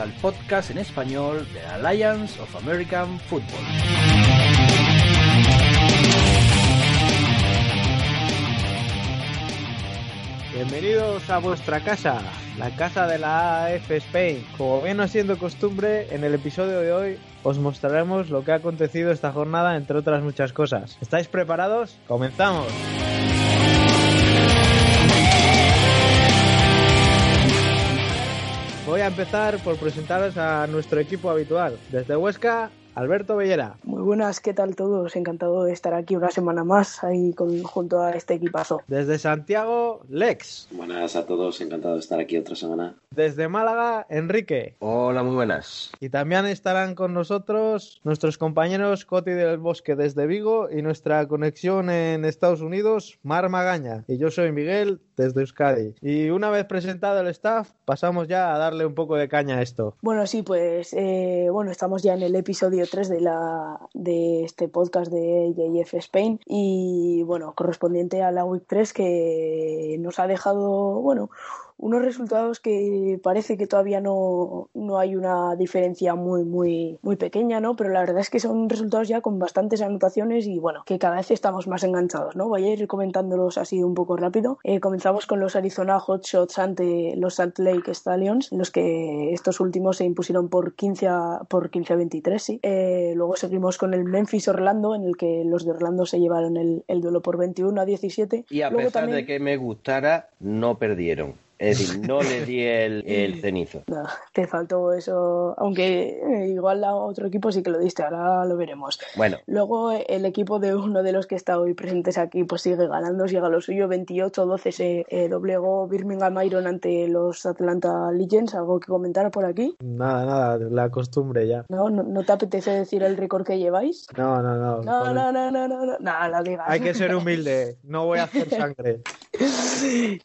al podcast en español de la Alliance of American Football. Bienvenidos a vuestra casa, la casa de la AF Spain. Como viene siendo costumbre, en el episodio de hoy os mostraremos lo que ha acontecido esta jornada, entre otras muchas cosas. ¿Estáis preparados? ¡Comenzamos! Voy a empezar por presentaros a nuestro equipo habitual. Desde Huesca, Alberto Bellera. Muy buenas, ¿qué tal todos? Encantado de estar aquí una semana más ahí con, junto a este equipazo. Desde Santiago, Lex. Buenas a todos, encantado de estar aquí otra semana. Desde Málaga, Enrique. Hola, muy buenas. Y también estarán con nosotros nuestros compañeros Coti del Bosque desde Vigo y nuestra conexión en Estados Unidos, Mar Magaña. Y yo soy Miguel desde Euskadi. Y una vez presentado el staff, pasamos ya a darle un poco de caña a esto. Bueno, sí, pues eh, bueno, estamos ya en el episodio 3 de, la, de este podcast de JF Spain y bueno, correspondiente a la Week 3 que nos ha dejado, bueno, unos resultados que parece que todavía no, no, hay una diferencia muy, muy, muy pequeña, ¿no? Pero la verdad es que son resultados ya con bastantes anotaciones y bueno, que cada vez estamos más enganchados, ¿no? Voy a ir comentándolos así un poco rápido. Eh, comenzamos con los Arizona Hotshots ante los Salt Lake Stallions, los que estos últimos se impusieron por 15 a, por 15 a 23, sí. Eh, luego seguimos con el Memphis Orlando, en el que los de Orlando se llevaron el, el duelo por 21 a 17. Y a luego pesar también... de que me gustara, no perdieron. Es decir, no le di el, el cenizo. No, te faltó eso, aunque eh, igual a otro equipo sí que lo diste, ahora lo veremos. Bueno, Luego eh, el equipo de uno de los que está hoy presentes aquí pues sigue ganando, llega a lo suyo 28-12 se eh, doblegó Birmingham Iron ante los Atlanta Legends, algo que comentar por aquí. Nada, nada, la costumbre ya. ¿No? ¿No, no te apetece decir el récord que lleváis? No, no, no. No, Con- no, no, no, no, no, no, digas. Hay que ser humilde, no voy a hacer sangre.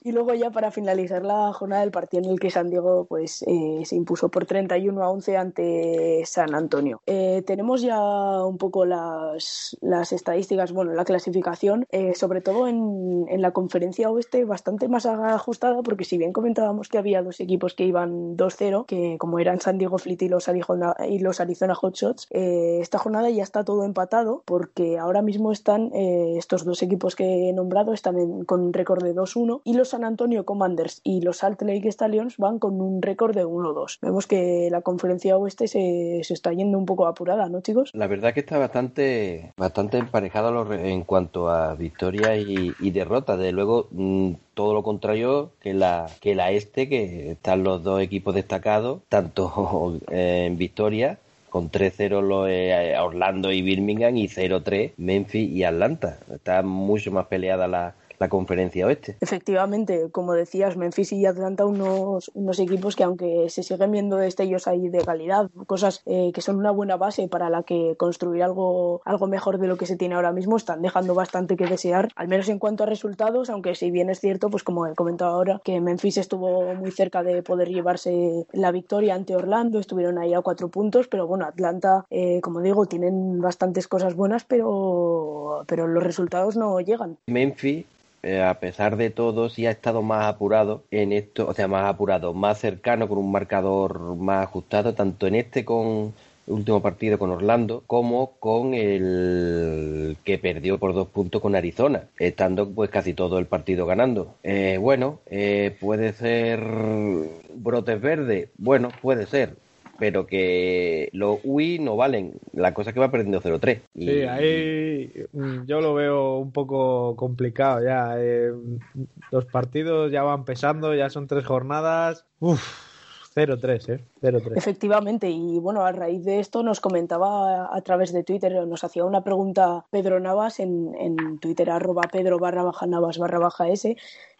Y luego ya para finalizar la jornada del partido en el que San Diego pues eh, se impuso por 31 a 11 ante San Antonio. Eh, tenemos ya un poco las, las estadísticas, bueno, la clasificación, eh, sobre todo en, en la conferencia oeste bastante más ajustada porque si bien comentábamos que había dos equipos que iban 2-0, que como eran San Diego Fleet y los Arizona, y los Arizona Hotshots, esta jornada ya está todo empatado porque ahora mismo están estos dos equipos que he nombrado están en- con récord de 2-1 y los San Antonio Commanders los Salt Lake Stallions van con un récord de 1-2. Vemos que la conferencia oeste se, se está yendo un poco apurada, ¿no, chicos? la verdad que está bastante, bastante re- en cuanto a victorias y, y derrotas. De luego, mm, todo lo contrario que la, que la este, que están los dos equipos destacados, tanto en victoria con 3-0 los, eh, Orlando y Birmingham y 0-3 Memphis y Atlanta. Está mucho más peleada la, la conferencia oeste. Efectivamente, como decías, Memphis y Atlanta, unos, unos equipos que aunque se siguen viendo destellos ahí de calidad, cosas eh, que son una buena base para la que construir algo, algo mejor de lo que se tiene ahora mismo, están dejando bastante que desear, al menos en cuanto a resultados, aunque si bien es cierto, pues como he comentado ahora, que Memphis estuvo muy cerca de poder llevarse la victoria ante Orlando, estuvieron ahí a cuatro puntos, pero bueno, Atlanta, eh, como digo, tienen bastantes cosas buenas, pero, pero los resultados no llegan. Memphis, eh, a pesar de todo, sí ha estado más apurado en esto, o sea, más apurado, más cercano, con un marcador más ajustado, tanto en este con último partido con Orlando, como con el que perdió por dos puntos con Arizona, estando pues casi todo el partido ganando. Eh, bueno, eh, puede ser brotes verdes, bueno, puede ser. Pero que los UI no valen. La cosa es que va perdiendo 0-3. Sí, ahí mm, yo lo veo un poco complicado ya. Eh, los partidos ya van pesando, ya son tres jornadas. Uf, 0-3, ¿eh? 0-3. Efectivamente, y bueno, a raíz de esto nos comentaba a través de Twitter, nos hacía una pregunta Pedro Navas en, en Twitter, arroba Pedro barra baja Navas barra baja S,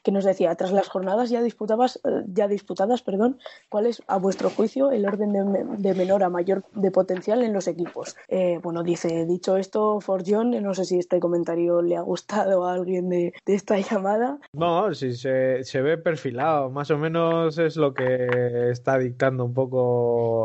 que nos decía, tras las jornadas ya disputadas, ya disputadas perdón, ¿cuál es, a vuestro juicio, el orden de, de menor a mayor de potencial en los equipos? Eh, bueno, dice, dicho esto, For John, no sé si este comentario le ha gustado a alguien de, de esta llamada. No, sí, se, se, ve perfilado, más o menos es lo que está dictando un poco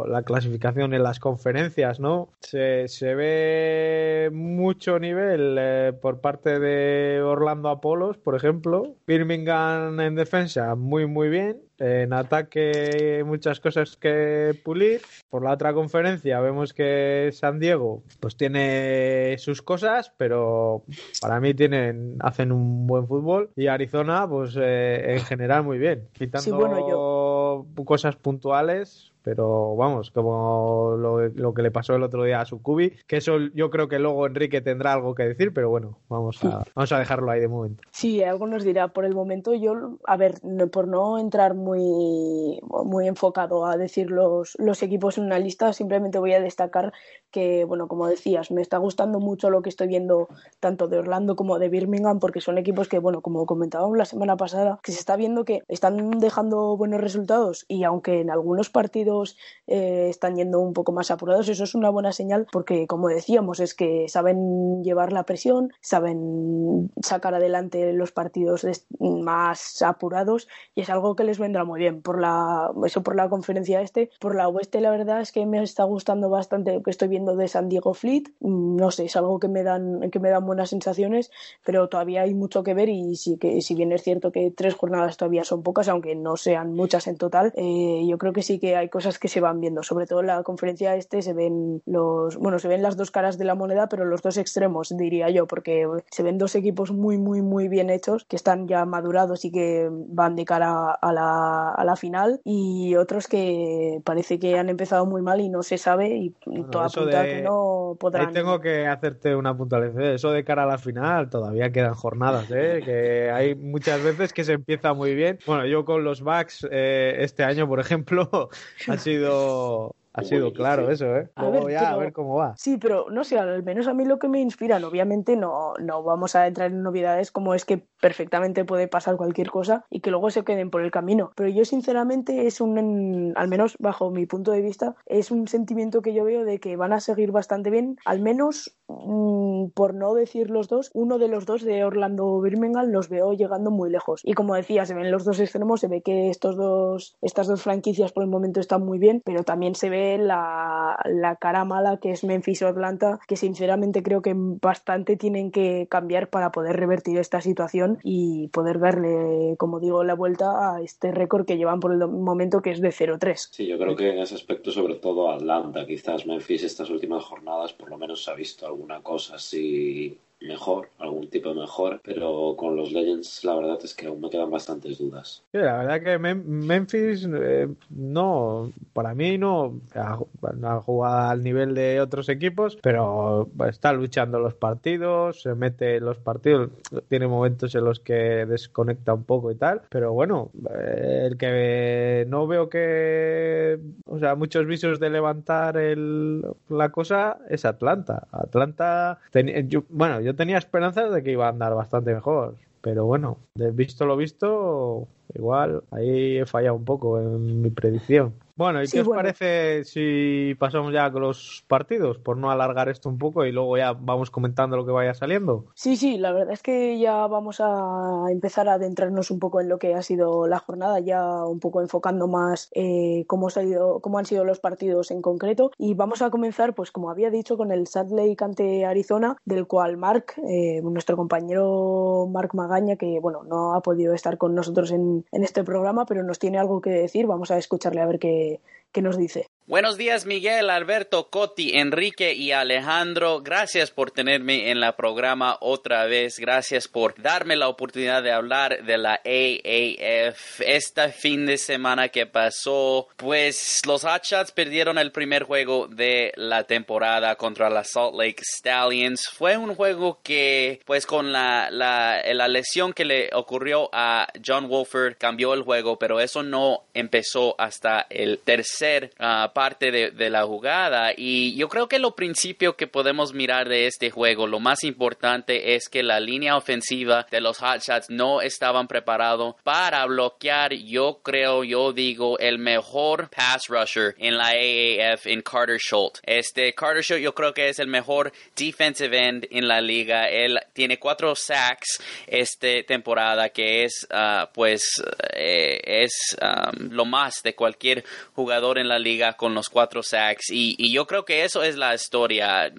la clasificación en las conferencias, ¿no? Se, se ve mucho nivel eh, por parte de Orlando Apolos, por ejemplo, Birmingham en defensa muy muy bien, en ataque muchas cosas que pulir. Por la otra conferencia vemos que San Diego pues tiene sus cosas, pero para mí tienen hacen un buen fútbol y Arizona pues eh, en general muy bien, quitando Sí, bueno, yo- cosas puntuales. Pero vamos, como lo, lo que le pasó el otro día a Sucubi, que eso yo creo que luego Enrique tendrá algo que decir, pero bueno, vamos a, vamos a dejarlo ahí de momento. Sí, algo nos dirá. Por el momento, yo, a ver, no- por no entrar muy, muy enfocado a decir los, los equipos en una lista, simplemente voy a destacar que, bueno, como decías, me está gustando mucho lo que estoy viendo tanto de Orlando como de Birmingham, porque son equipos que, bueno, como comentábamos la semana pasada, que se está viendo que están dejando buenos resultados y aunque en algunos partidos eh, están yendo un poco más apurados, eso es una buena señal porque, como decíamos, es que saben llevar la presión, saben sacar adelante los partidos más apurados y es algo que les vendrá muy bien. Por la, eso por la conferencia este, por la oeste, la verdad es que me está gustando bastante lo que estoy viendo de San Diego Fleet. Mm, No sé, es algo que me dan, que me dan buenas sensaciones, pero todavía hay mucho que ver y sí que, si bien es cierto que tres jornadas todavía son pocas, aunque no sean muchas en total, eh, yo creo que sí que hay cosas que se van viendo. Sobre todo en la conferencia este se ven los, bueno, se ven las dos caras de la moneda, pero los dos extremos, diría yo, porque se ven dos equipos muy, muy, muy bien hechos, que están ya madurados y que van de cara a la, a la final, y otros que parece que han empezado muy mal y no se sabe, y Bueno, todo eso apunta a de- que no podrán. Ahí tengo que hacerte una puntualización. Eso de cara a la final todavía quedan jornadas, ¿eh? Que hay muchas veces que se empieza muy bien. Bueno, yo con los Bucks eh, este año, por ejemplo, ha sido ha sido claro eso, ¿eh? A ver, ya a ver cómo va. Sí, pero no sé, al menos a mí lo que me inspiran, obviamente no, no vamos a entrar en novedades como es que perfectamente puede pasar cualquier cosa y que luego se queden por el camino. Pero yo sinceramente es un, al menos bajo mi punto de vista, es un sentimiento que yo veo de que van a seguir bastante bien, al menos mm, por no decir los dos, uno de los dos de Orlando o Birmingham los veo llegando muy lejos. Y como decía, se ven los dos extremos, se ve que estos dos, estas dos franquicias por el momento están muy bien, pero también se ve la, la cara mala que es Memphis o Atlanta, que sinceramente creo que bastante tienen que cambiar para poder revertir esta situación y poder darle, como digo, la vuelta a este récord que llevan por el momento que es de 0-3. Sí, yo creo que en ese aspecto, sobre todo Atlanta, quizás Memphis, estas últimas jornadas, por lo menos ha visto alguna cosa así mejor, algún tipo mejor, pero con los Legends la verdad es que aún me quedan bastantes dudas. La verdad que Mem- Memphis eh, no, para mí no no ha jugado al nivel de otros equipos, pero está luchando los partidos, se mete los partidos, tiene momentos en los que desconecta un poco y tal, pero bueno, eh, el que no veo que, o sea, muchos visos de levantar el, la cosa es Atlanta. Atlanta, teni- yo- bueno, yo tenía esperanzas de que iba a andar bastante mejor. Pero bueno, visto lo visto, igual ahí he fallado un poco en mi predicción. Bueno, ¿y Sí, qué os bueno. parece si pasamos ya con los partidos? Por no alargar esto un poco y luego ya vamos comentando lo que vaya saliendo. Sí, sí, la verdad es que ya vamos a empezar a adentrarnos un poco en lo que ha sido la jornada, ya un poco enfocando más eh, cómo, ha salido- cómo han sido los partidos en concreto. Y vamos a comenzar, pues como había dicho, con el Salt Lake ante Arizona, del cual Mark, eh, nuestro compañero Mark Magaña, que bueno, no ha podido estar con nosotros en, en este programa, pero nos tiene algo que decir. Vamos a escucharle a ver qué, way qué nos dice. Buenos días, Miguel, Alberto, Coti, Enrique y Alejandro. Gracias por tenerme en la programa otra vez. Gracias por darme la oportunidad de hablar de la AAF. Este fin de semana que pasó, pues los Hotshots perdieron el primer juego de la temporada contra la Salt Lake Stallions. Fue un juego que, pues con la, la, la lesión que le ocurrió a John Wolford, cambió el juego, pero eso no empezó hasta el tercer uh, parte de, la jugada y yo creo que lo principio que podemos mirar de este juego, lo más importante es que la línea ofensiva de los Hotshots no estaban preparados para bloquear, yo creo, yo digo, el mejor pass rusher en la AAF en Carter Schultz. Este Carter Schultz yo creo que es el mejor defensive end en la liga. Él tiene cuatro sacks esta temporada que es uh, pues eh, es um, lo más de cualquier jugador en la liga con los cuatro sacks. Y, y yo creo que eso es la historia.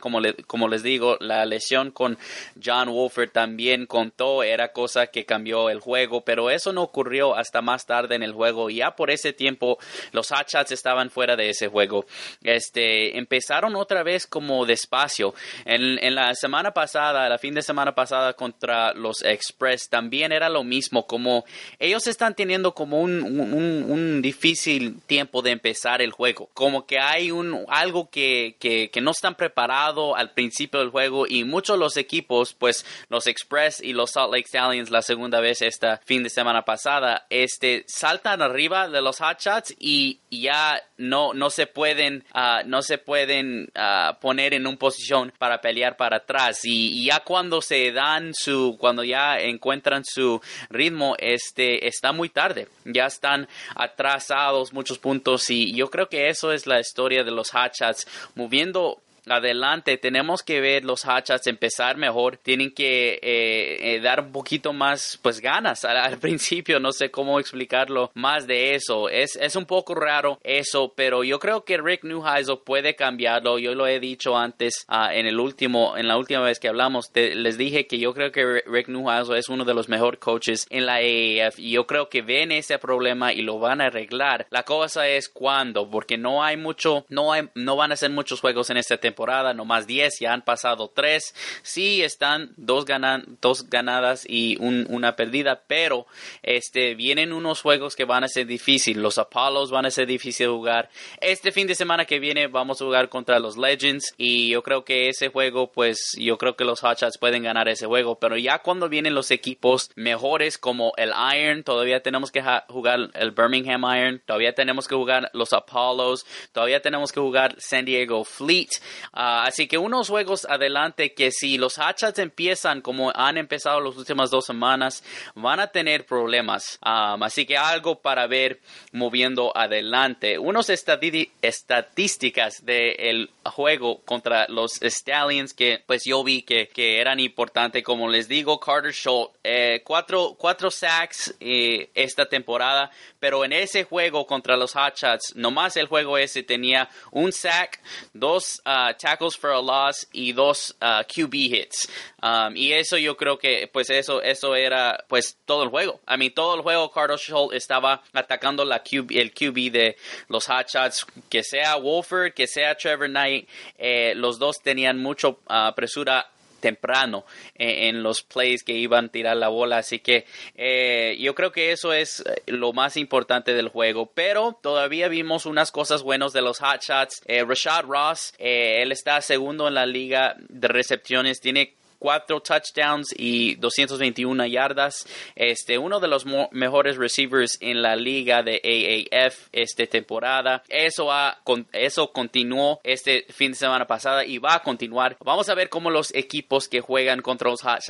Como, le, como les digo la lesión con John Wolford también contó era cosa que cambió el juego pero eso no ocurrió hasta más tarde en el juego. Ya por ese tiempo los Hotshots estaban fuera de ese juego. Este empezaron otra vez como despacio. En, la semana pasada la fin de semana pasada contra los Express también era lo mismo como ellos están teniendo como un, un difícil tiempo de empezar el juego. Como que hay un algo que, que, no están preparados al principio del juego y muchos de los equipos, pues los Express y los Salt Lake Stallions la segunda vez esta fin de semana pasada, este saltan arriba de los Hotshots y ya no, no se pueden, uh, no se pueden uh, poner en una posición para pelear para atrás y, y, ya cuando se dan su, cuando ya encuentran su ritmo, este, está muy tarde, ya están atrasados muchos puntos y yo creo que eso es la historia de los Hotshots moviendo adelante. Tenemos que ver los hachas empezar mejor. Tienen que eh, eh, dar un poquito más pues ganas al, principio. No sé cómo explicarlo más de eso. Es, es un poco raro eso pero yo creo que Rick Neuheisel puede cambiarlo. Yo lo he dicho antes uh, en el último en la última vez que hablamos les dije que yo creo que Rick Neuheisel es uno de los mejores coaches en la AAF y yo creo que ven ese problema y lo van a arreglar. La cosa es cuándo porque no hay mucho no hay no van a ser muchos juegos en este temporada temporada, no más 10, ya han pasado 3. Sí, están dos, ganan, dos ganadas y un, una perdida, pero este, vienen unos juegos que van a ser difíciles. Los Apollos van a ser difíciles de jugar. Este fin de semana que viene vamos a jugar contra los Legends y yo creo que ese juego, pues yo creo que los Hotshots pueden ganar ese juego, pero ya cuando vienen los equipos mejores como el Iron, todavía tenemos que jugar el Birmingham Iron, todavía tenemos que jugar los Apollos, todavía tenemos que jugar San Diego Fleet. Ah, así que unos juegos adelante que si los hachas empiezan como han empezado las últimas dos semanas, van a tener problemas. así que algo para ver moviendo adelante. Unos estadísticas del juego contra los Stallions que pues yo vi que, que eran importantes. Como les digo, Carter Schultz, eh, cuatro, cuatro sacks eh, esta temporada, pero en ese juego contra los Hotshots, nomás el juego ese tenía un sack, dos uh, tackles for a loss y dos uh, QB hits. Um, y eso yo creo que, pues eso, eso era, pues todo el juego. A mí todo el juego Carlos Schultz estaba atacando la QB, el QB de los Hotshots, que sea Wolford, que sea Trevor Knight, eh, los dos tenían mucho uh, presura temprano eh, en, los plays que iban a tirar la bola. Así que eh, yo creo que eso es lo más importante del juego. Pero todavía vimos unas cosas buenas de los hot shots. Rashad Ross, él está segundo en la liga de recepciones. Tiene cuatro touchdowns y 221 yardas. Este, uno de los mejores receivers en la liga de AAF esta temporada. Eso, ha, eso continuó este fin de semana pasada y va a continuar. Vamos a ver cómo los equipos que juegan contra los Hot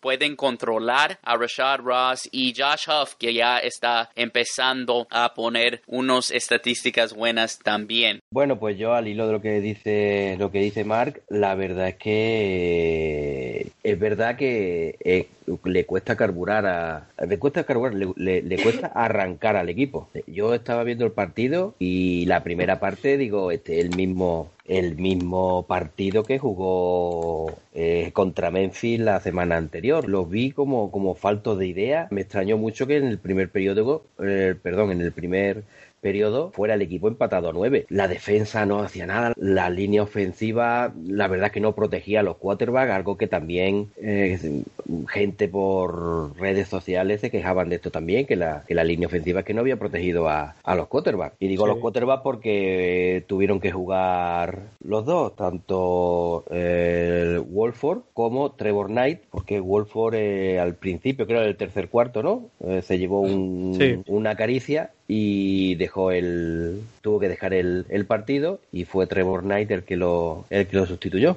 pueden controlar a Rashad Ross y Josh Huff, que ya está empezando a poner unas estadísticas buenas también. Bueno, pues yo al hilo de lo que dice lo que dice Mark, la verdad es que es verdad que eh, le cuesta carburar a le cuesta carburar, le, le, cuesta arrancar al equipo. Yo estaba viendo el partido y la primera parte digo, este el mismo el mismo partido que jugó eh, contra Memphis la semana anterior. Los vi como, como faltos de idea. Me extrañó mucho que en el primer periodo, eh, perdón, en el primer periodo fuera el equipo empatado a nueve. La defensa no hacía nada, la línea ofensiva, la verdad que no protegía a los quarterbacks, algo que también eh, gente por redes sociales se quejaban de esto también, que la, que la línea ofensiva es que no había protegido a, a los quarterbacks. Y digo los quarterbacks porque tuvieron que jugar los dos, tanto el Wolford como Trevor Knight, porque Wolford eh, al principio, creo el tercer cuarto, ¿no? Eh, se llevó un, una caricia y dejó el tuvo que dejar el, el, partido y fue Trevor Knight el que lo el que lo sustituyó.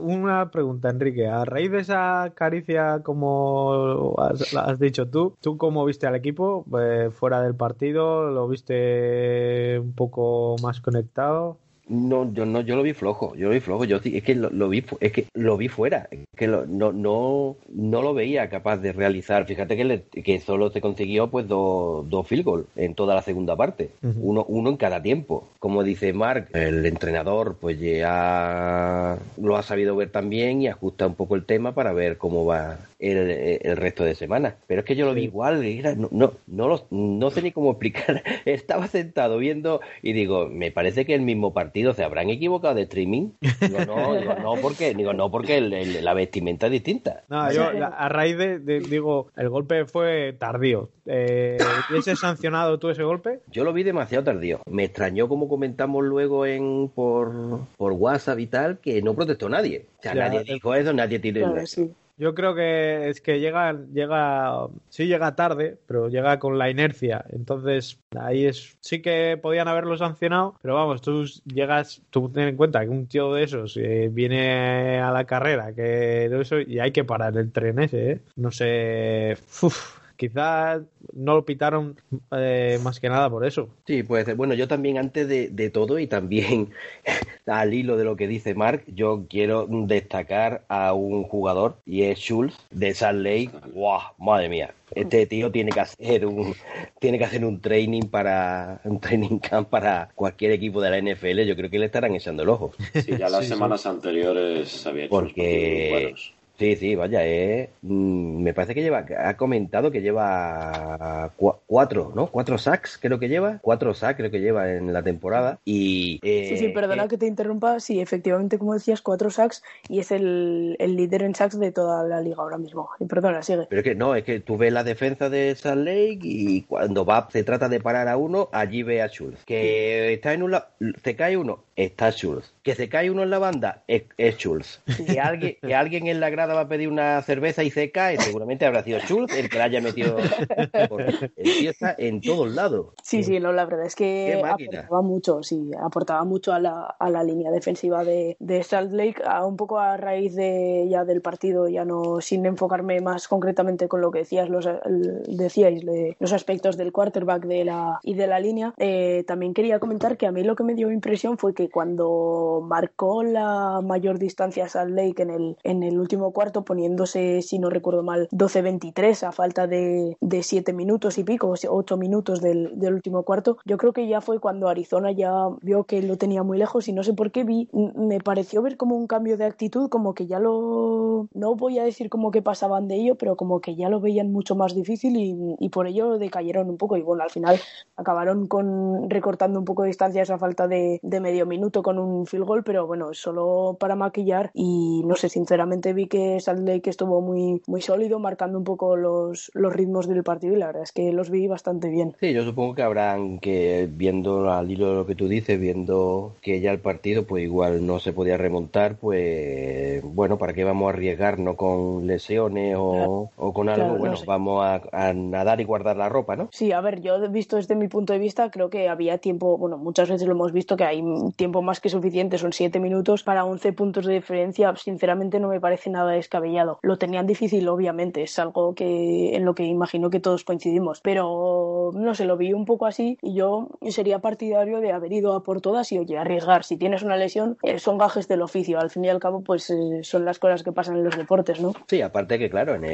Una pregunta Enrique. A raíz de esa caricia como has, has dicho tú tú cómo viste al equipo eh, fuera del partido lo viste un poco más conectado no, yo no, yo lo vi flojo, yo lo vi flojo, yo es que lo, vi, es que lo vi fuera, es que no, no, no lo veía capaz de realizar. Fíjate que, que solo se consiguió pues dos, dos field goals en toda la segunda parte, uno, uno en cada tiempo. Como dice Mark, el entrenador pues ya lo ha sabido ver también y ajusta un poco el tema para ver cómo va el, resto de semana. Pero es que yo lo vi igual, no, no, no, no sé ni cómo explicar. Estaba sentado viendo y digo, me parece que el mismo partido se habrán equivocado de streaming. Digo, no, digo, no porque, digo, no porque la vestimenta es distinta. No, yo a raíz de, digo, el golpe fue tardío. Eh, sancionado tú ese golpe? Yo lo vi demasiado tardío. Me extrañó como comentamos luego en por, por WhatsApp y tal, que no protestó nadie. O sea, nadie dijo eso, nadie tiró. Yo creo que es que llega, llega, sí llega tarde, pero llega con la inercia. Entonces, ahí es, sí que podían haberlo sancionado, pero vamos, tú llegas, tú ten en cuenta que un tío de esos eh, viene a la carrera, que eso, y hay que parar el tren ese, ¿eh? No sé, uf, quizás no lo pitaron eh, más que nada por eso. Sí, puede ser. Bueno, yo también antes de, todo y también al hilo de lo que dice Mark, yo quiero destacar a un jugador y es Schultz de Salt Lake. ¡Wow! Madre mía. Este tío tiene que hacer un tiene que hacer un training para un training camp para cualquier equipo de la NFL. Yo creo que le estarán echando el ojo. Sí, ya las semanas anteriores había hecho Porque Sí, sí, vaya, eh, mm, me parece que lleva, ha comentado que lleva cuatro, ¿no? Cuatro sacks creo que lleva, cuatro sacks creo que lleva en la temporada y... Eh, sí, sí, perdona que te interrumpa, sí, efectivamente, como decías, cuatro sacks y es el, líder en sacks de toda la liga ahora mismo. Y perdona, sigue. Pero es que no, es que tú ves la defensa de Salt Lake y cuando va, se trata de parar a uno, allí ve a Schultz. Que está en un lado, se cae uno, está Schultz. Que se cae uno en la banda, es, es Schultz. Que alguien, que alguien en la grada va a pedir una cerveza y se cae, seguramente habrá sido Schultz el que la haya metido. Está en todos lados. Sí, sí, no, la verdad es que aportaba mucho, sí, aportaba mucho a la, a la línea defensiva de, de Salt Lake, a, un poco a raíz de ya del partido, ya no sin enfocarme más concretamente con lo que decías, los, decíais, los aspectos del quarterback de la, y de la línea. Eh, también quería comentar que a mí lo que me dio impresión fue que cuando marcó la mayor distancia Salt Lake en el, en el último cuarto, poniéndose, si no recuerdo mal, 12-23 a falta de, de 7 minutos y pico, 8 minutos del, del, último cuarto. Yo creo que ya fue cuando Arizona ya vio que lo tenía muy lejos y no sé por qué vi, me pareció ver como un cambio de actitud, como que ya lo, no voy a decir como que pasaban de ello, pero como que ya lo veían mucho más difícil y, y por ello decayeron un poco y bueno, al final acabaron con recortando un poco de distancia esa falta de, de medio minuto con un field goal, pero bueno, solo para maquillar y no sé, sinceramente vi que Salt Lake estuvo muy, muy sólido, marcando un poco los, los ritmos del partido y la verdad es que los vi bastante bien. Sí, yo supongo que habrán que, viendo al hilo de lo que tú dices, viendo que ya el partido pues igual no se podía remontar, pues bueno, ¿para qué vamos a arriesgarnos con lesiones o, o con algo? bueno, vamos a, nadar y guardar la ropa, ¿no? Sí, a ver, yo he visto desde mi punto de vista, creo que había tiempo, bueno, muchas veces lo hemos visto que hay tiempo más que suficiente, son siete minutos para 11 puntos de diferencia, sinceramente no me parece nada descabellado. Lo tenían difícil, obviamente, es algo que en lo que imagino que todos coincidimos, pero no sé, lo vi un poco así y yo sería partidario de haber ido a por todas y oye, arriesgar. Si tienes una lesión, eh, son gajes del oficio, al fin y al cabo, pues eh, son las cosas que pasan en los deportes, ¿no? Sí, aparte que, claro, en,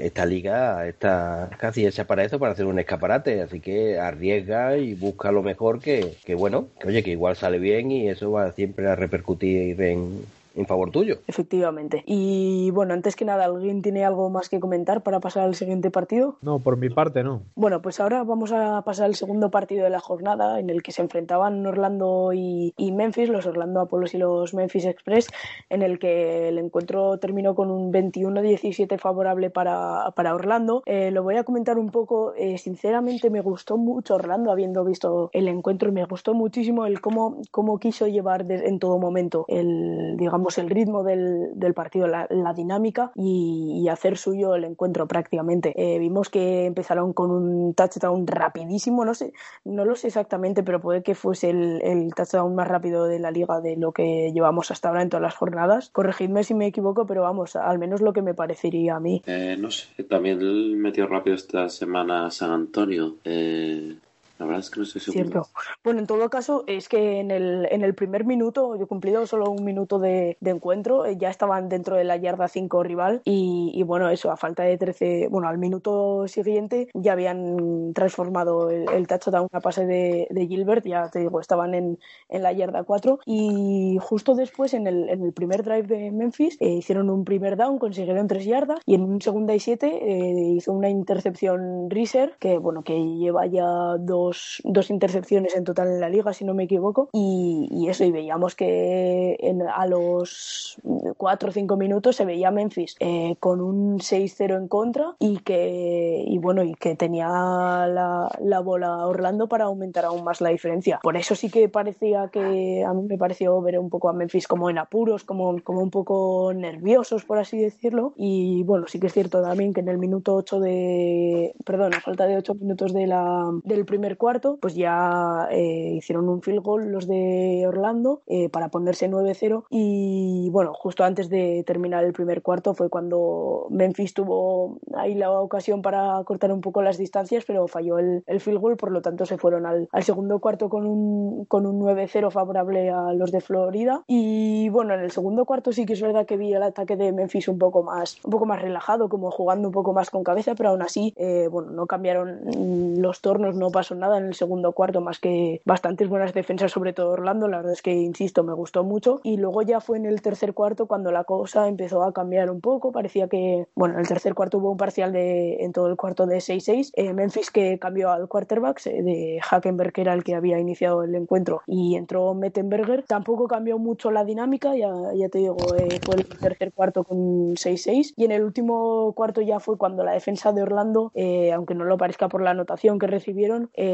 esta liga está casi hecha para eso, para hacer un escaparate, así que arriesga y busca lo mejor que, que bueno, que oye, que igual sale bien y eso va siempre a repercutir en, en favor tuyo. Efectivamente. Y bueno, antes que nada, ¿alguien tiene algo más que comentar para pasar al siguiente partido? No, por mi parte no. Bueno, pues ahora vamos a pasar al segundo partido de la jornada en el que se enfrentaban Orlando y, Memphis, los Orlando Apolos y los Memphis Express, en el que el encuentro terminó con un 21-17 favorable para, para Orlando. Eh, lo voy a comentar un poco. Eh, sinceramente me gustó mucho Orlando habiendo visto el encuentro y me gustó muchísimo el cómo, cómo quiso llevar en todo momento el, digamos, el ritmo del, del partido, la, dinámica y, hacer suyo el encuentro prácticamente. Eh, vimos que empezaron con un touchdown rapidísimo, no sé, no lo sé exactamente, pero puede que fuese el, el touchdown más rápido de la liga de lo que llevamos hasta ahora en todas las jornadas. Corregidme si me equivoco, pero vamos, al menos lo que me parecería a mí. Eh, no sé, también metió rápido esta semana San Antonio. Eh, la verdad es que no estoy seguro. Cierto. Bueno, en todo caso, es que en el, en el primer minuto, yo he cumplido solo un minuto de, encuentro, eh, ya estaban dentro de la yarda 5 rival y, bueno, eso, a falta de 13, bueno, al minuto siguiente ya habían transformado el, el touchdown a pase de, Gilbert, ya te digo, estaban en, en la yarda 4 y justo después en el, en el primer drive de Memphis eh, hicieron un primer down, consiguieron 3 yardas y en un segunda y 7 eh, hizo una intercepción Riser que, bueno, que lleva ya dos dos, intercepciones en total en la liga, si no me equivoco, y, eso, y veíamos que a los 4 o 5 minutos se veía Memphis eh, con un 6-0 en contra y que, y bueno, y que tenía la, la, bola Orlando para aumentar aún más la diferencia. Por eso sí que parecía que a mí me pareció ver un poco a Memphis como en apuros, como, como un poco nerviosos, por así decirlo, y bueno, sí que es cierto también que en el minuto 8 de, perdón, a falta de 8 minutos de la, del primer cuarto, pues ya eh, hicieron un field goal los de Orlando eh, para ponerse 9-0 y bueno, justo antes de terminar el primer cuarto fue cuando Memphis tuvo ahí la ocasión para cortar un poco las distancias, pero falló el, el field goal, por lo tanto se fueron al, al segundo cuarto con un, con un 9-0 favorable a los de Florida. Y bueno, en el segundo cuarto sí que es verdad que vi el ataque de Memphis un poco más, un poco más relajado, como jugando un poco más con cabeza, pero aún así, eh, bueno, no cambiaron los tornos, no pasó nada en el segundo cuarto, más que bastantes buenas defensas, sobre todo Orlando. La verdad es que, insisto, me gustó mucho. Y luego ya fue en el tercer cuarto cuando la cosa empezó a cambiar un poco. Parecía que, bueno, en el tercer cuarto hubo un parcial de, en todo el cuarto de 6-6. Eh, Memphis que cambió al quarterback eh, de Hackenberg, que era el que había iniciado el encuentro, y entró Mettenberger. Tampoco cambió mucho la dinámica, ya, ya te digo, eh, fue el tercer cuarto con 6-6. Y en el último cuarto ya fue cuando la defensa de Orlando, aunque no lo parezca por la anotación que recibieron, eh,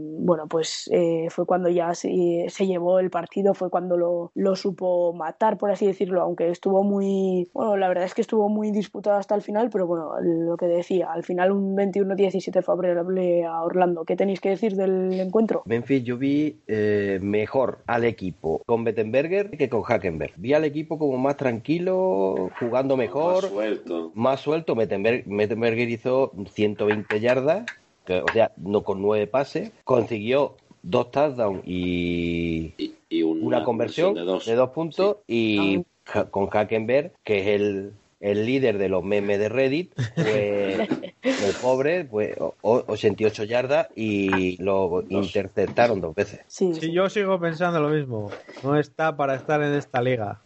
bueno, pues eh, fue cuando ya se, llevó el partido, fue cuando lo, lo, supo matar, por así decirlo, aunque estuvo muy, bueno, la verdad es que estuvo muy disputado hasta el final, pero bueno, lo que decía, al final un 21-17 favorable a Orlando. ¿Qué tenéis que decir del encuentro? Memphis, yo vi eh, mejor al equipo con Bettenberger que con Hackenberg. Vi al equipo como más tranquilo, jugando mejor. Más suelto. Más suelto. Mettenberger hizo 120 yardas o sea, no con nueve pases, consiguió dos touchdowns y, una, conversión de dos, puntos y con Hackenberg, que es el, el líder de los memes de Reddit, pues el pobre, pues 88 yardas y lo interceptaron dos veces. Sí, sí, yo sigo pensando lo mismo. No está para estar en esta liga.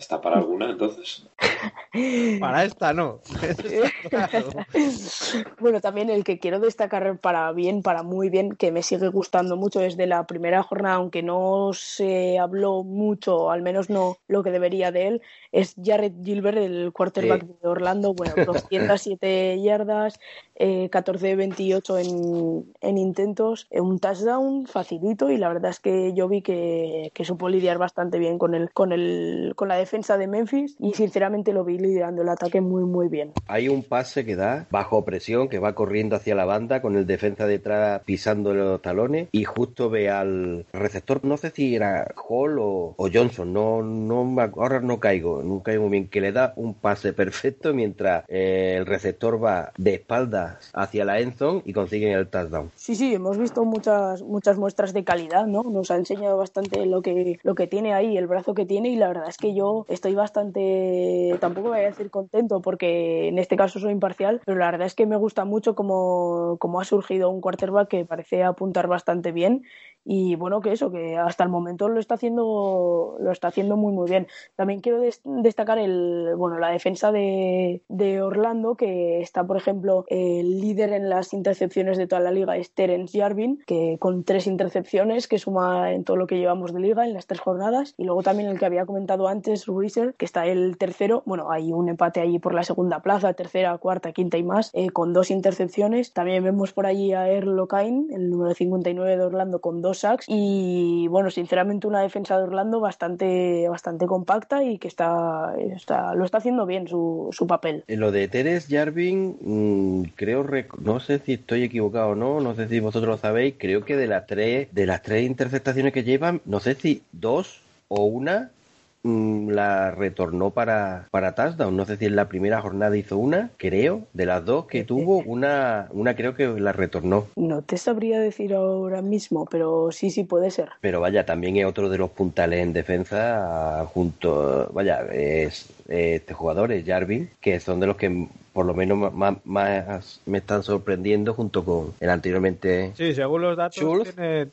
¿Está para alguna entonces? Para esta no. bueno, también el que quiero destacar para bien, para muy bien, que me sigue gustando mucho desde la primera jornada, aunque no se habló mucho, al menos no lo que debería de él, es Jared Gilbert, el quarterback de Orlando. Bueno, 207 yardas, eh, 14-28 en, en, intentos, eh, un touchdown facilito y la verdad es que yo vi que, que supo lidiar bastante bien con, el, con, el, con la defensa de Memphis y sinceramente lo vi liderando el ataque muy muy bien. Hay un pase que da bajo presión, que va corriendo hacia la banda con el defensa detrás pisando los talones y justo ve al receptor, no sé si era Hall o, Johnson, no, no ahora no caigo, no caigo muy bien, que le da un pase perfecto mientras eh, el receptor va de espaldas hacia la endzone y consiguen el touchdown. Sí, sí, hemos visto muchas muchas muestras de calidad, ¿no? Nos ha enseñado bastante lo que lo que tiene ahí, el brazo que tiene y la verdad es que yo estoy bastante tampoco voy a decir contento porque en este caso soy imparcial, pero la verdad es que me gusta mucho cómo ha surgido un quarterback que parece apuntar bastante bien y bueno, que eso, que hasta el momento lo está haciendo, lo está haciendo muy muy bien. También quiero destacar el, bueno, la defensa de, de, Orlando, que está, por ejemplo, el líder en las intercepciones de toda la liga es Terence Jarvin, que con tres intercepciones, que suma en todo lo que llevamos de liga en las tres jornadas, y luego también el que había comentado antes, Ruiser, que está el tercero, bueno, hay un empate ahí por la segunda plaza, tercera, cuarta, quinta y más, eh, con dos intercepciones. También vemos por allí a Erlo Kain, el número 59 de Orlando, con dos sacks, y bueno, sinceramente una defensa de Orlando bastante, bastante compacta y que está, está lo está haciendo bien su, su papel. Lo de Teres Jarvin, mm, creo, no sé si estoy equivocado o no, no sé si vosotros lo sabéis, creo que de las tres, de las tres interceptaciones que llevan, no sé si dos o una la retornó para, para touchdown. No sé si en la primera jornada hizo una, creo, de las dos que tuvo, una, una creo que la retornó. No te sabría decir ahora mismo, pero sí, sí puede ser. Pero vaya, también es otro de los puntales en defensa junto, vaya, es este jugador, es Jarvin, que son de los que por lo menos más, me están sorprendiendo junto con el anteriormente. Sí, según los datos, tiene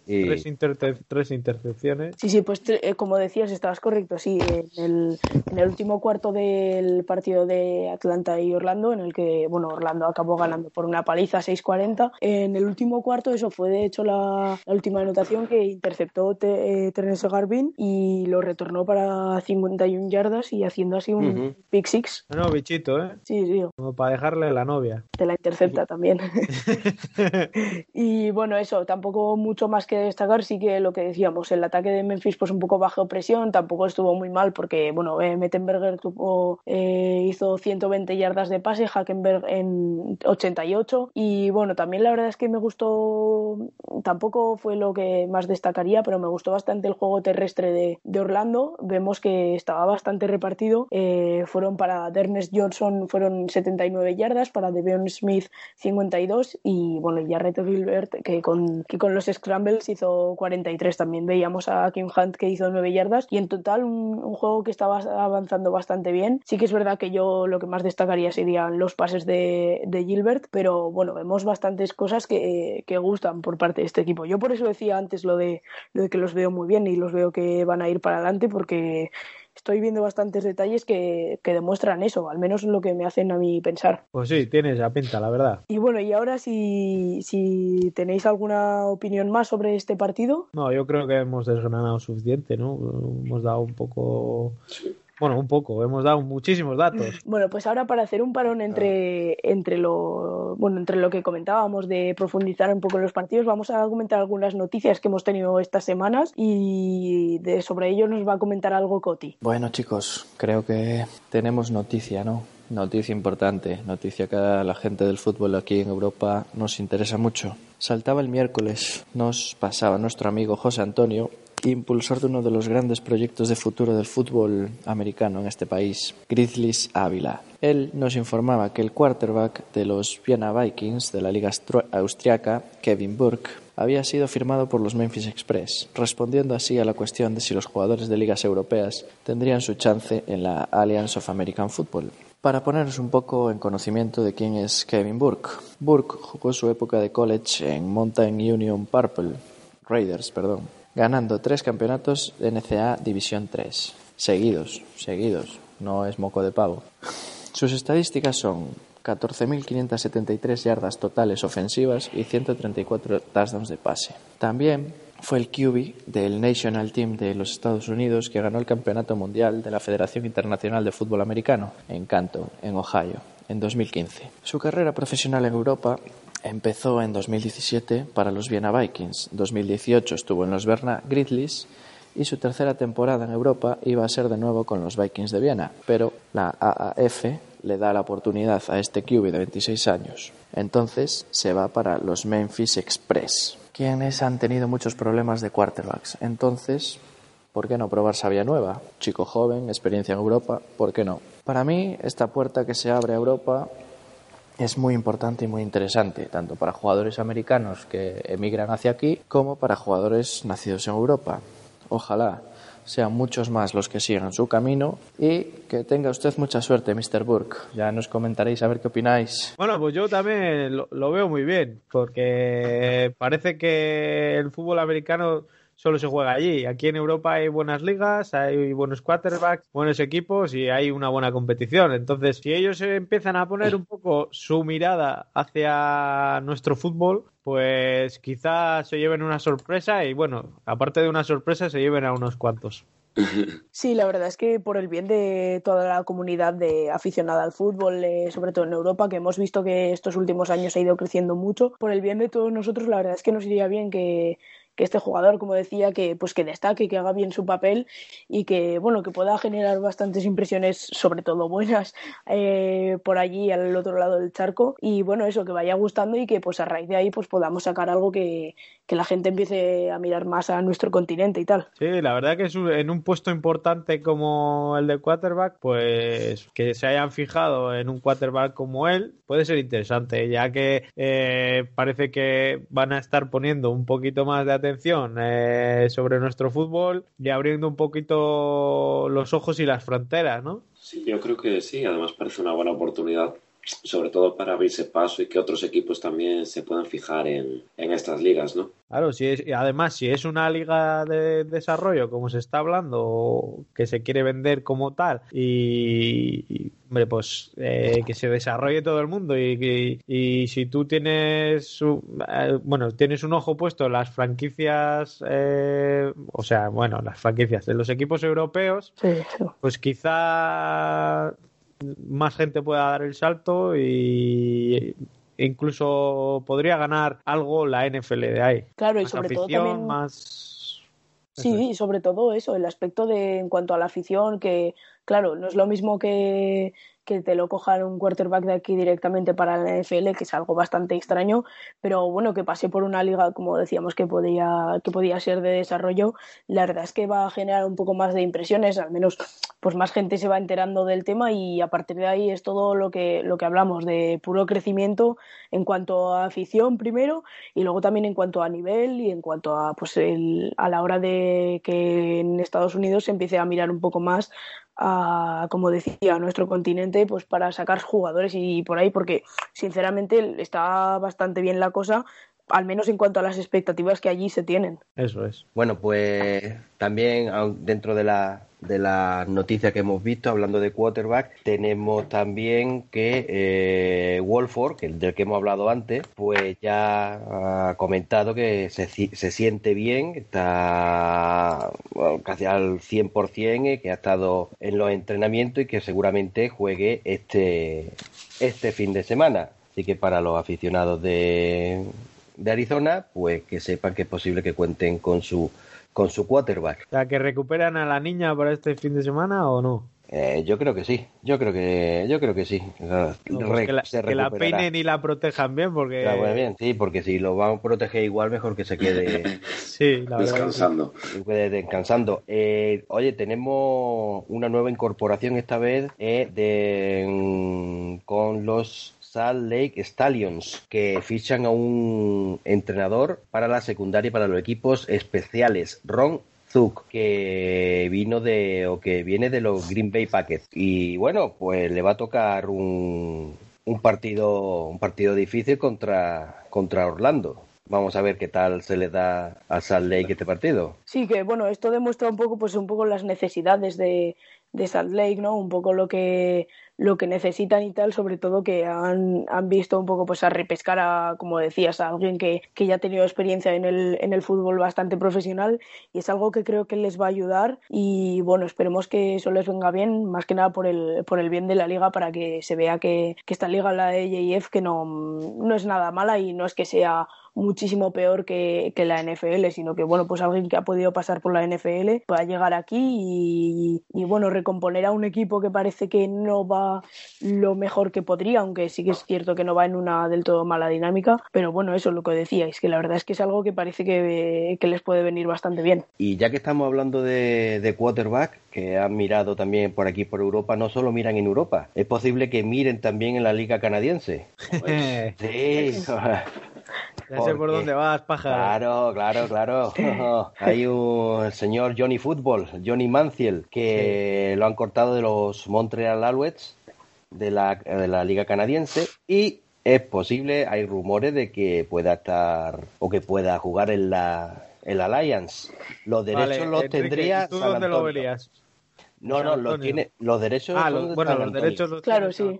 tres, intercepciones. Sí, sí, pues eh, como decías, estabas correcto. Sí, en el, último cuarto del partido de Atlanta y Orlando, en el que, bueno, Orlando acabó ganando por una paliza 6-40. En el último cuarto, eso fue de hecho la, última anotación que interceptó te, eh, Terence Garvin y lo retornó para 51 yardas y haciendo así un pick six. No, bichito, ¿eh? Sí, sí para dejarle la novia. Te la intercepta también. y bueno, eso, tampoco mucho más que destacar, sí que lo que decíamos, el ataque de Memphis pues un poco bajo presión, tampoco estuvo muy mal porque, bueno, eh, Mettenberger tuvo, eh, hizo 120 yardas de pase, Hackenberg en 88 y bueno, también la verdad es que me gustó, tampoco fue lo que más destacaría, pero me gustó bastante el juego terrestre de, de Orlando, vemos que estaba bastante repartido, eh, fueron para Dernes Johnson, fueron 70 yardas, para Devion Smith 52 y bueno, ya Reto Gilbert que con, que con los Scrambles hizo 43 también. Veíamos a Kim Hunt que hizo 9 yardas y en total un, juego que estaba avanzando bastante bien. Sí que es verdad que yo lo que más destacaría serían los pases de, de Gilbert, pero bueno, vemos bastantes cosas que, que, gustan por parte de este equipo. Yo por eso decía antes lo de, lo de que los veo muy bien y los veo que van a ir para adelante porque estoy viendo bastantes detalles que, demuestran eso, al menos lo que me hacen a mí pensar. Pues sí, tiene esa pinta, la verdad. Y bueno, y ahora si, si tenéis alguna opinión más sobre este partido. No, yo creo que hemos desgranado suficiente, ¿no? Hemos dado un poco... Bueno, un poco, hemos dado muchísimos datos. Bueno, pues ahora para hacer un parón entre, entre, lo, bueno, entre lo que comentábamos de profundizar un poco en los partidos, vamos a comentar algunas noticias que hemos tenido estas semanas y de, sobre ello nos va a comentar algo Coti. Bueno, chicos, creo que tenemos noticia, ¿no? Noticia importante, noticia que a la gente del fútbol aquí en Europa nos interesa mucho. Saltaba el miércoles, nos pasaba nuestro amigo José Antonio impulsor de uno de los grandes proyectos de futuro del fútbol americano en este país, Grizzlies Ávila. Él nos informaba que el quarterback de los Vienna Vikings de la liga austriaca, Kevin Burke, había sido firmado por los Memphis Express, respondiendo así a la cuestión de si los jugadores de ligas europeas tendrían su chance en la Alliance of American Football. Para ponernos un poco en conocimiento de quién es Kevin Burke. Burke jugó su época de college en Mountain Union Purple, Raiders, perdón, ganando tres campeonatos NCA División 3. Seguidos, seguidos, no es moco de pavo. Sus estadísticas son 14.573 yardas totales ofensivas y 134 touchdowns de pase. También fue el QB del National Team de los Estados Unidos que ganó el Campeonato Mundial de la Federación Internacional de Fútbol Americano en Canton, en Ohio, en 2015. Su carrera profesional en Europa Empezó en 2017 para los Vienna Vikings, 2018 estuvo en los Berna Grizzlies y su tercera temporada en Europa iba a ser de nuevo con los Vikings de Viena, pero la AAF le da la oportunidad a este QB de 26 años. Entonces se va para los Memphis Express, quienes han tenido muchos problemas de quarterbacks. Entonces, ¿por qué no probar Sabia Nueva? Chico joven, experiencia en Europa, ¿por qué no? Para mí, esta puerta que se abre a Europa es muy importante y muy interesante, tanto para jugadores americanos que emigran hacia aquí como para jugadores nacidos en Europa. Ojalá sean muchos más los que sigan su camino y que tenga usted mucha suerte, Mr. Burke. Ya nos comentaréis a ver qué opináis. Bueno, pues yo también lo, lo veo muy bien, porque parece que el fútbol americano solo se juega allí. Aquí en Europa hay buenas ligas, hay buenos quarterbacks, buenos equipos y hay una buena competición. Entonces, si ellos empiezan a poner un poco su mirada hacia nuestro fútbol, pues quizás se lleven una sorpresa y bueno, aparte de una sorpresa, se lleven a unos cuantos. Sí, la verdad es que por el bien de toda la comunidad de aficionada al fútbol, eh, sobre todo en Europa, que hemos visto que estos últimos años ha ido creciendo mucho, por el bien de todos nosotros, la verdad es que nos iría bien que, que este jugador, como decía, que pues que destaque, que haga bien su papel y que bueno, que pueda generar bastantes impresiones, sobre todo buenas, eh, por allí al otro lado del charco. Y bueno, eso, que vaya gustando y que pues a raíz de ahí pues podamos sacar algo que, que la gente empiece a mirar más a nuestro continente y tal. Sí, la verdad que es un- en un puesto importante como el de quarterback, pues que se hayan fijado en un quarterback como él puede ser interesante, ya que eh, parece que van a estar poniendo un poquito más de atención eh, sobre nuestro fútbol y abriendo un poquito los ojos y las fronteras, ¿no? Sí, yo creo que sí, además parece una buena oportunidad, sobre todo para abrirse paso y que otros equipos también se puedan fijar en, en estas ligas, ¿no? Claro, si es, y además, si es una liga de desarrollo, como se está hablando, o que se quiere vender como tal, y, y, hombre, pues eh, que se desarrolle todo el mundo, y, y- y si tú tienes, un- eh, bueno, tienes un ojo puesto en las franquicias, eh, o sea, bueno, las franquicias de los equipos europeos, Sí, pues quizá más gente pueda dar el salto y incluso podría ganar algo la NFL de ahí. Claro, y sobre todo también- más... Sí, y sobre todo eso, el aspecto de en cuanto a la afición, que claro, no es lo mismo que, que te lo cojan un quarterback de aquí directamente para la NFL, que es algo bastante extraño, pero bueno, que pase por una liga, como decíamos, que podía, que podía ser de desarrollo, la verdad es que va a generar un poco más de impresiones, al menos pues más gente se va enterando del tema y a partir de ahí es todo lo que, lo que hablamos, de puro crecimiento en cuanto a afición primero y luego también en cuanto a nivel y en cuanto a pues el, a la hora de que en Estados Unidos se empiece a mirar un poco más a, como decía, a nuestro continente, pues para sacar jugadores y por ahí, porque sinceramente está bastante bien la cosa, al menos en cuanto a las expectativas que allí se tienen. Eso es. Bueno, pues también aun dentro de la de las noticias que hemos visto, hablando de quarterback, tenemos también que eh, Wolford, del que hemos hablado antes, pues ya ha comentado que se, se siente bien, está casi al 100%, eh, que ha estado en los entrenamientos y que seguramente juegue este, este fin de semana. Así que para los aficionados de, de Arizona, pues que sepan que es posible que cuenten con su con su quarterback. O sea, que recuperan a la niña para este fin de semana o no. Eh, yo creo que sí, yo creo que yo creo que sí. No, pues que, la, se que la recuperará. peinen y la protejan bien, porque Claro, bueno, bien, sí, porque si lo van a proteger igual, mejor que se quede sí, la verdad. que sí. Descansando. que quede descansando. Eh, oye, tenemos una nueva incorporación esta vez eh, de con los Salt Lake Stallions que fichan a un entrenador para la secundaria y para los equipos especiales, Ron Zook, que vino de o que viene de los Green Bay Packers y bueno, pues le va a tocar un, un partido un partido difícil contra contra Orlando. Vamos a ver qué tal se le da a Salt Lake este partido. Sí, que bueno, esto demuestra un poco, pues un poco las necesidades de, de Salt Lake, ¿no? Un poco lo que lo que necesitan y tal, sobre todo que han, han visto un poco pues a repescar a, como decías, a alguien que, que ya ha tenido experiencia en el, en el fútbol bastante profesional y es algo que creo que les va a ayudar y bueno, esperemos que eso les venga bien, más que nada por el, por el bien de la liga para que se vea que, que esta liga, la de JF, que no, no es nada mala y no es que sea muchísimo peor que, que la NFL, sino que bueno, pues alguien que ha podido pasar por la NFL pueda llegar aquí y, y, bueno, recomponer a un equipo que parece que no va lo mejor que podría, aunque sí que es cierto que no va en una del todo mala dinámica, pero bueno, eso es lo que decíais, que la verdad es que es algo que parece que, que les puede venir bastante bien. Y ya que estamos hablando de, de quarterback, que han mirado también por aquí por Europa, no solo miran en Europa, es posible que miren también en la liga canadiense. Pues, Sí, Ya sé por dónde vas, pájaro. Claro, claro, claro. Hay un señor Johnny Football, Johnny Manciel, que lo han cortado de los Montreal Alouettes de la, de la Liga Canadiense y es posible, hay rumores de que pueda estar o que pueda jugar en la, en la Alliance. Los derechos Vale, los Enrique, tendría ¿y ¿Tú San dónde lo verías? No, no, los, Antonio. tiene, los derechos Ah, los- de bueno, los derechos los Claro, sí.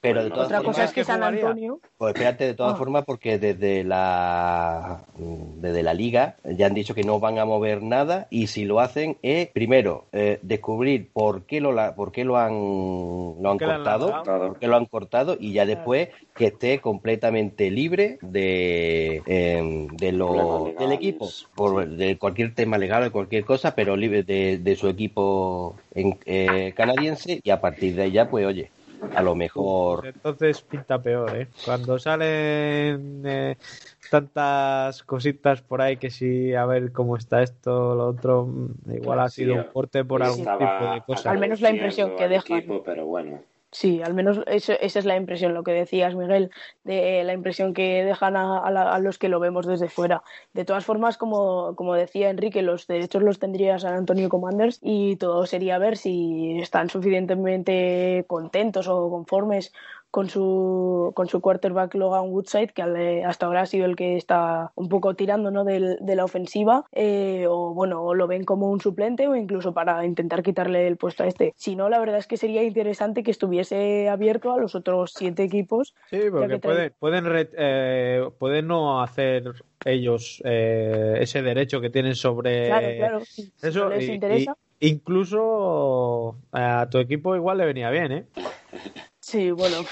Pero de todas Otra formas, cosa es que ¿qué San? Antonio. Pues espérate, de todas Ah. formas, porque desde la desde la liga ya han dicho que no van a mover nada y si lo hacen es primero eh, descubrir por qué lo la- por qué lo han lo han lo cortado, por qué lo han cortado y ya después que esté completamente libre de eh, de lo del equipo, por de cualquier tema legal o cualquier cosa, pero libre de, de su equipo en- eh, canadiense y a partir de ahí ya pues oye, a lo mejor entonces pinta peor, ¿eh? Cuando salen eh, tantas cositas por ahí que sí, a ver cómo está esto, lo otro, igual ha Sí, sido un corte por algún tipo de cosa. Al menos la impresión que dejan. equipo, pero bueno, Sí, al menos eso- esa es la impresión, lo que decías, Miguel, de la impresión que dejan a, a la- a los que lo vemos desde fuera. De todas formas, como, como decía Enrique, los derechos los tendría San Antonio Commanders y todo sería ver si están suficientemente contentos o conformes con su, con su quarterback Logan Woodside, que al- hasta ahora ha sido el que está un poco tirando ¿no? del- de la ofensiva, eh, o bueno, o lo ven como un suplente o incluso para intentar quitarle el puesto a este. Si no, la verdad es que sería interesante que estuviese abierto a los otros siete equipos. Sí, porque que trae- pueden, pueden, re- eh, pueden no hacer ellos eh, ese derecho que tienen sobre Claro, claro. Si eso. no les y- interesa. y incluso a tu equipo igual le venía bien, ¿eh? Sí, bueno,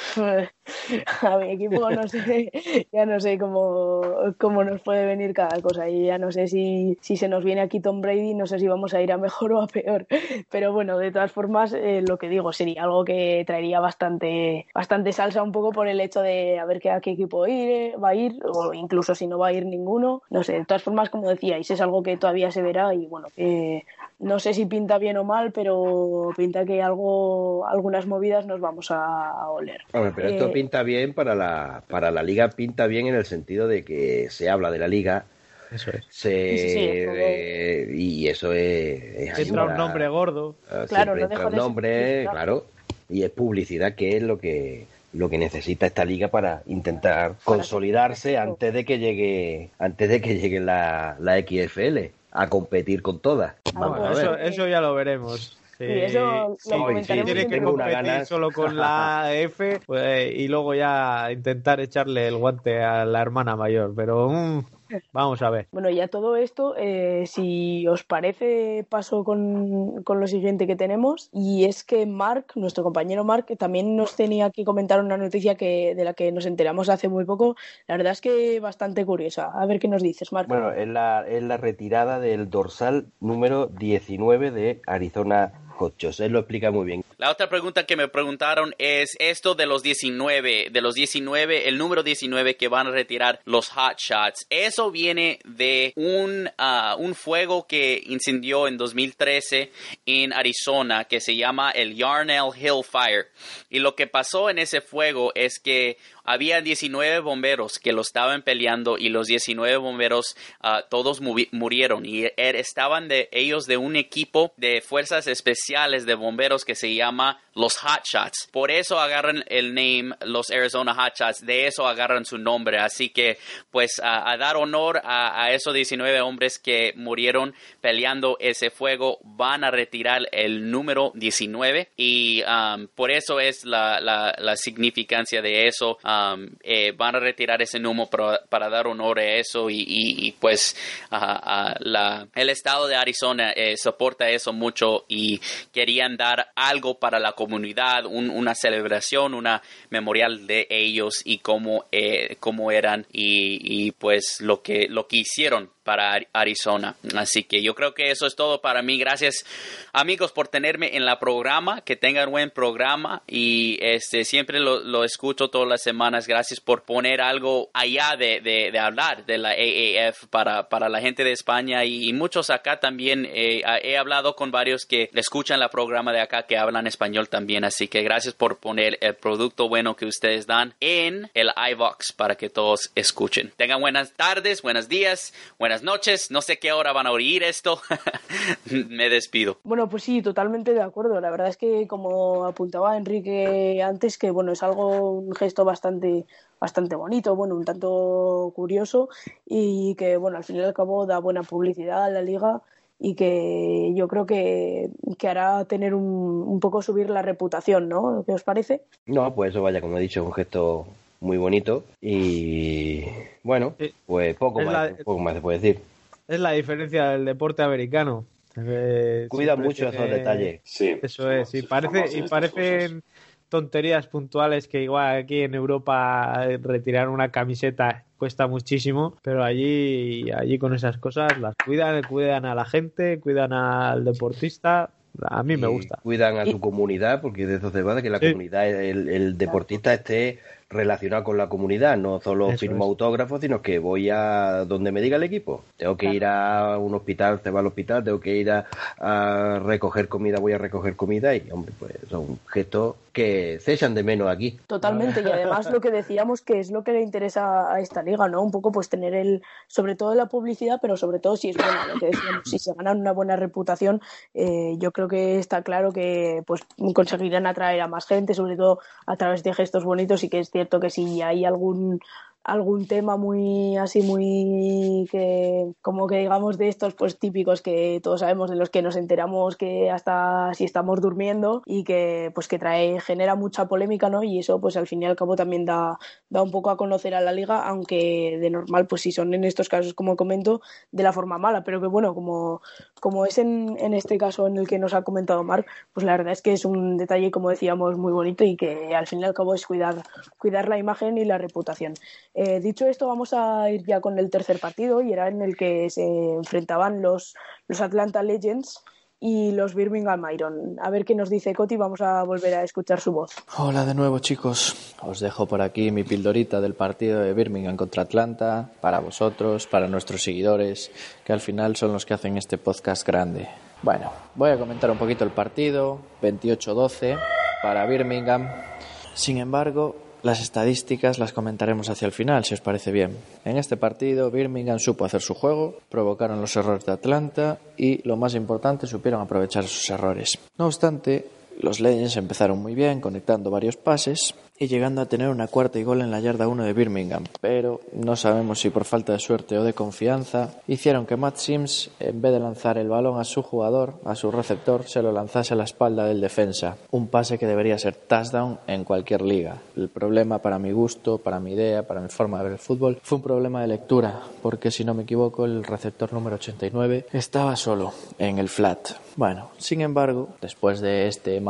a mi equipo no sé, ya no sé cómo, cómo nos puede venir cada cosa y ya no sé si, si se nos viene aquí Tom Brady, no sé si vamos a ir a mejor o a peor, pero bueno, de todas formas, eh, lo que digo sería algo que traería bastante, bastante salsa un poco por el hecho de a ver qué, a qué equipo ir, va a ir o incluso si no va a ir ninguno, no sé, de todas formas, como decíais, es algo que todavía se verá y bueno, eh, no sé si pinta bien o mal, pero pinta que algo, algunas movidas nos vamos a, a oler. Hombre, pero esto Eh, pinta bien para la, para la liga, pinta bien en el sentido de que se habla de la liga, Eso es. se, Sí, sí, sí, es como- eh, y eso es, es Entra un nombre gordo. Eh, Claro, no entra un nombre, claro, y es publicidad que es lo que lo que necesita esta liga para intentar consolidarse antes de que llegue antes de que llegue la, la XFL a competir con todas. Vamos Bueno, a eso, eso ya lo veremos. Sí, Sí, eso lo sí, comentaremos si tiene en que competir solo con la F pues, y luego ya intentar echarle el guante a la hermana mayor. Pero mm, vamos a ver. Bueno, ya todo esto, eh, si os parece, paso con, con lo siguiente que tenemos. Y es que Mark, nuestro compañero Mark, que también nos tenía que comentar una noticia que, de la que nos enteramos hace muy poco. La verdad es que bastante curiosa. A ver qué nos dices, Mark. Bueno, es la, es la retirada del dorsal número 19 de Arizona Cochos. Él lo explica muy bien. La otra pregunta que me preguntaron es esto de los 19, de los 19, el número 19 que van a retirar los Hot Shots. Eso viene de un, ah, un fuego que incendió en 2013 en Arizona que se llama el Yarnell Hill Fire. Y lo que pasó en ese fuego es que había 19 bomberos que lo estaban peleando y los 19 bomberos ah, todos murieron y er- estaban de ellos de un equipo de fuerzas especiales de bomberos que se llama los Hot Shots. Por eso agarran el name los Arizona Hot Shots, de eso agarran su nombre. Así que pues a, a dar honor a, a esos 19 hombres que murieron peleando ese fuego van a retirar el número 19 y um, por eso es la, la, la significancia de eso. Um, eh, van a retirar ese número para, dar honor a eso y, y- pues a la, el estado de Arizona eh, soporta eso mucho y querían dar algo para la comunidad, un- una celebración, una memorial de ellos y cómo, eh, cómo eran y, y, pues lo que, lo que hicieron para Arizona. Así que yo creo que eso es todo para mí. Gracias amigos por tenerme en la programa. Que tengan buen programa y este siempre lo, escucho todas las semanas. Gracias por poner algo allá de, de, hablar de la AAF para, para la gente de España y, muchos acá también. Eh, he hablado con varios que escuchan la programa de acá que hablan español también. Así que gracias por poner el producto bueno que ustedes dan en el iVox para que todos escuchen. Tengan buenas tardes, buenos días, buenas noches. No sé qué hora van a oír esto. Me despido. Bueno, pues sí, totalmente de acuerdo. La verdad es que como apuntaba Enrique antes, que bueno, es algo, un gesto bastante bastante bonito, bueno, un tanto curioso y que, bueno, al fin y al cabo da buena publicidad a la liga y que yo creo que, que hará tener un, un, poco subir la reputación, ¿no? ¿Qué os parece? No, pues eso vaya, como he dicho, un gesto muy bonito y bueno, pues poco más, poco más se puede decir. Es la diferencia del deporte americano. Cuida mucho esos detalles. Sí. Eso es, y parece y parecen tonterías puntuales que igual aquí en Europa retirar una camiseta cuesta muchísimo, pero allí, allí con esas cosas las cuidan, cuidan a la gente, cuidan al deportista. A mí me gusta. Cuidan a su comunidad, porque de eso se va, de que la comunidad, el, el deportista esté relacionado con la comunidad, no solo firmo autógrafos, sino que voy a donde me diga el equipo. Tengo que ir a un hospital, se va al hospital, tengo que ir a, recoger comida, voy a recoger comida y, hombre, pues son gestos que se echan de menos aquí. Totalmente, y además lo que decíamos que es lo que le interesa a esta liga, ¿no? Un poco pues tener el, sobre todo la publicidad, pero sobre todo si es buena, lo que decíamos, si se ganan una buena reputación, eh, yo creo que está claro que pues conseguirán atraer a más gente, sobre todo a través de gestos bonitos y que es cierto que si hay algún algún tema muy así muy que como que digamos de estos pues típicos que todos sabemos de los que nos enteramos que hasta si estamos durmiendo y que pues que trae genera mucha polémica no y eso pues al fin y al cabo también da da un poco a conocer a la liga aunque de normal pues si son en estos casos como comento de la forma mala. Pero que bueno como como es en, en este caso en el que nos ha comentado Marc pues la verdad es que es un detalle como decíamos muy bonito y que al fin y al cabo es cuidar cuidar la imagen y la reputación eh, dicho esto, vamos a ir ya con el tercer partido y era en el que se enfrentaban los, los Atlanta Legends y los Birmingham Iron. A ver qué nos dice Coti, vamos a volver a escuchar su voz. Hola de nuevo chicos, os dejo por aquí mi pildorita del partido de Birmingham contra Atlanta, para vosotros, para nuestros seguidores, que al final son los que hacen este podcast grande. Bueno, voy a comentar un poquito el partido, 28-12 para Birmingham. Sin embargo, las estadísticas las comentaremos hacia el final, si os parece bien. En este partido, Birmingham supo hacer su juego, provocaron los errores de Atlanta y, lo más importante, supieron aprovechar sus errores. No obstante, los Legends empezaron muy bien, conectando varios pases, y llegando a tener una cuarta y gol en la yarda 1 de Birmingham, pero no sabemos si por falta de suerte o de confianza hicieron que Matt Sims, en vez de lanzar el balón a su jugador, a su receptor, se lo lanzase a la espalda del defensa, un pase que debería ser touchdown en cualquier liga. El problema para mi gusto, para mi idea, para mi forma de ver el fútbol, fue un problema de lectura, porque si no me equivoco, el receptor número 89 estaba solo en el flat. Bueno, sin embargo, después de este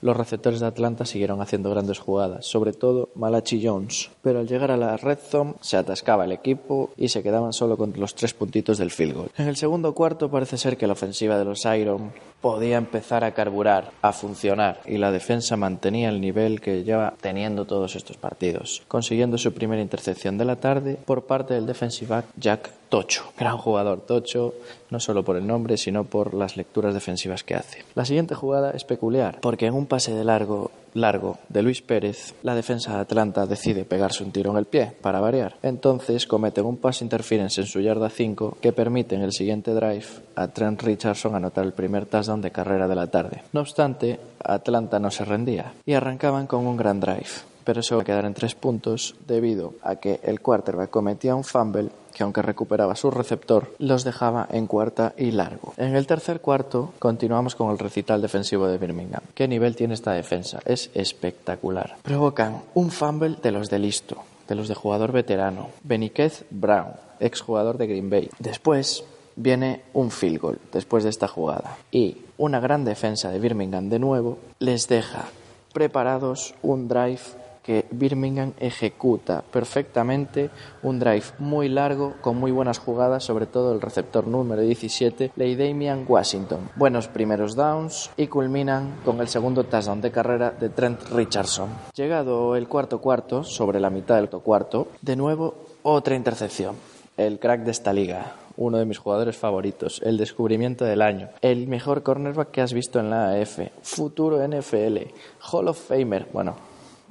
los receptores de Atlanta siguieron haciendo grandes jugadas sobre todo Malachi Jones, pero al llegar a la red zone se atascaba el equipo y se quedaban solo con los tres puntitos del field goal. En el segundo cuarto parece ser que la ofensiva de los Iron podía empezar a carburar, a funcionar y la defensa mantenía el nivel que lleva teniendo todos estos partidos, consiguiendo su primera intercepción de la tarde por parte del defensive Jack Tocho. Gran jugador Tocho, no solo por el nombre, sino por las lecturas defensivas que hace. La siguiente jugada es peculiar, porque en un pase de largo largo de Luis Pérez, la defensa de Atlanta decide pegarse un tiro en el pie, para variar. Entonces cometen un pass interference en su yarda 5 que permite en el siguiente drive a Trent Richardson anotar el primer touchdown de carrera de la tarde. No obstante, Atlanta no se rendía y arrancaban con un gran drive. Pero eso va a quedar en tres puntos debido a que el quarterback cometía un fumble que aunque recuperaba su receptor, los dejaba en cuarta y largo. En el tercer cuarto continuamos con el recital defensivo de Birmingham. ¿Qué nivel tiene esta defensa? Es espectacular. Provocan un fumble de los de listo, de los de jugador veterano, Beniquez Brown, exjugador de Green Bay. Después viene un field goal después de esta jugada y una gran defensa de Birmingham de nuevo les deja preparados un drive que Birmingham ejecuta perfectamente un drive muy largo con muy buenas jugadas, sobre todo el receptor número 17, Damian Washington. Buenos primeros downs y culminan con el segundo touchdown de carrera de Trent Richardson. Llegado el cuarto cuarto, sobre la mitad del cuarto, de nuevo otra intercepción. El crack de esta liga, uno de mis jugadores favoritos, el descubrimiento del año, el mejor cornerback que has visto en la AF, futuro NFL, Hall of Famer, bueno,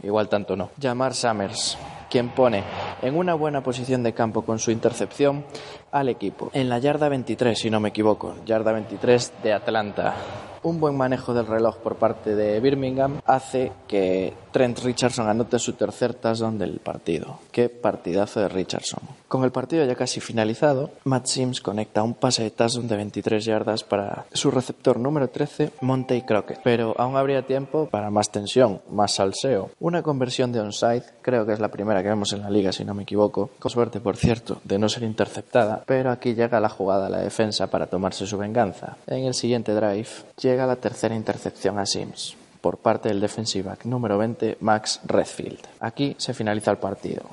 igual tanto no. Jamar Summers, quien pone en una buena posición de campo con su intercepción al equipo. En la yarda 23, si no me equivoco, yarda 23 de Atlanta. Un buen manejo del reloj por parte de Birmingham hace que Trent Richardson anote su tercer touchdown del partido. Qué partidazo de Richardson. Con el partido ya casi finalizado, Matt Sims conecta un pase de touchdown de 23 yardas para su receptor número 13, Monty Crockett. Pero aún habría tiempo para más tensión, más salseo. Una conversión de onside, creo que es la primera que vemos en la liga, si no me equivoco. Con suerte, por cierto, de no ser interceptada. Pero aquí llega la jugada a la defensa para tomarse su venganza. En el siguiente drive, llega la tercera intercepción a Sims por parte del defensive back número 20 Max Redfield. Aquí se finaliza el partido.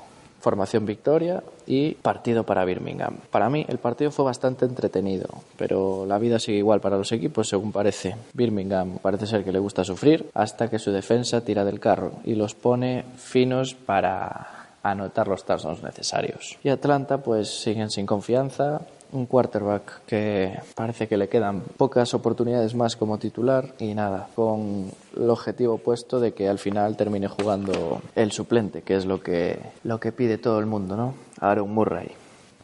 Formación victoria y partido para Birmingham. Para mí el partido fue bastante entretenido, pero la vida sigue igual para los equipos según parece. Birmingham parece ser que le gusta sufrir hasta que su defensa tira del carro y los pone finos para anotar los touchdowns necesarios. Y Atlanta pues siguen sin confianza, un quarterback que parece que le quedan pocas oportunidades más como titular y nada, con el objetivo puesto de que al final termine jugando el suplente, que es lo que, lo que pide todo el mundo, ¿no? Aaron Murray.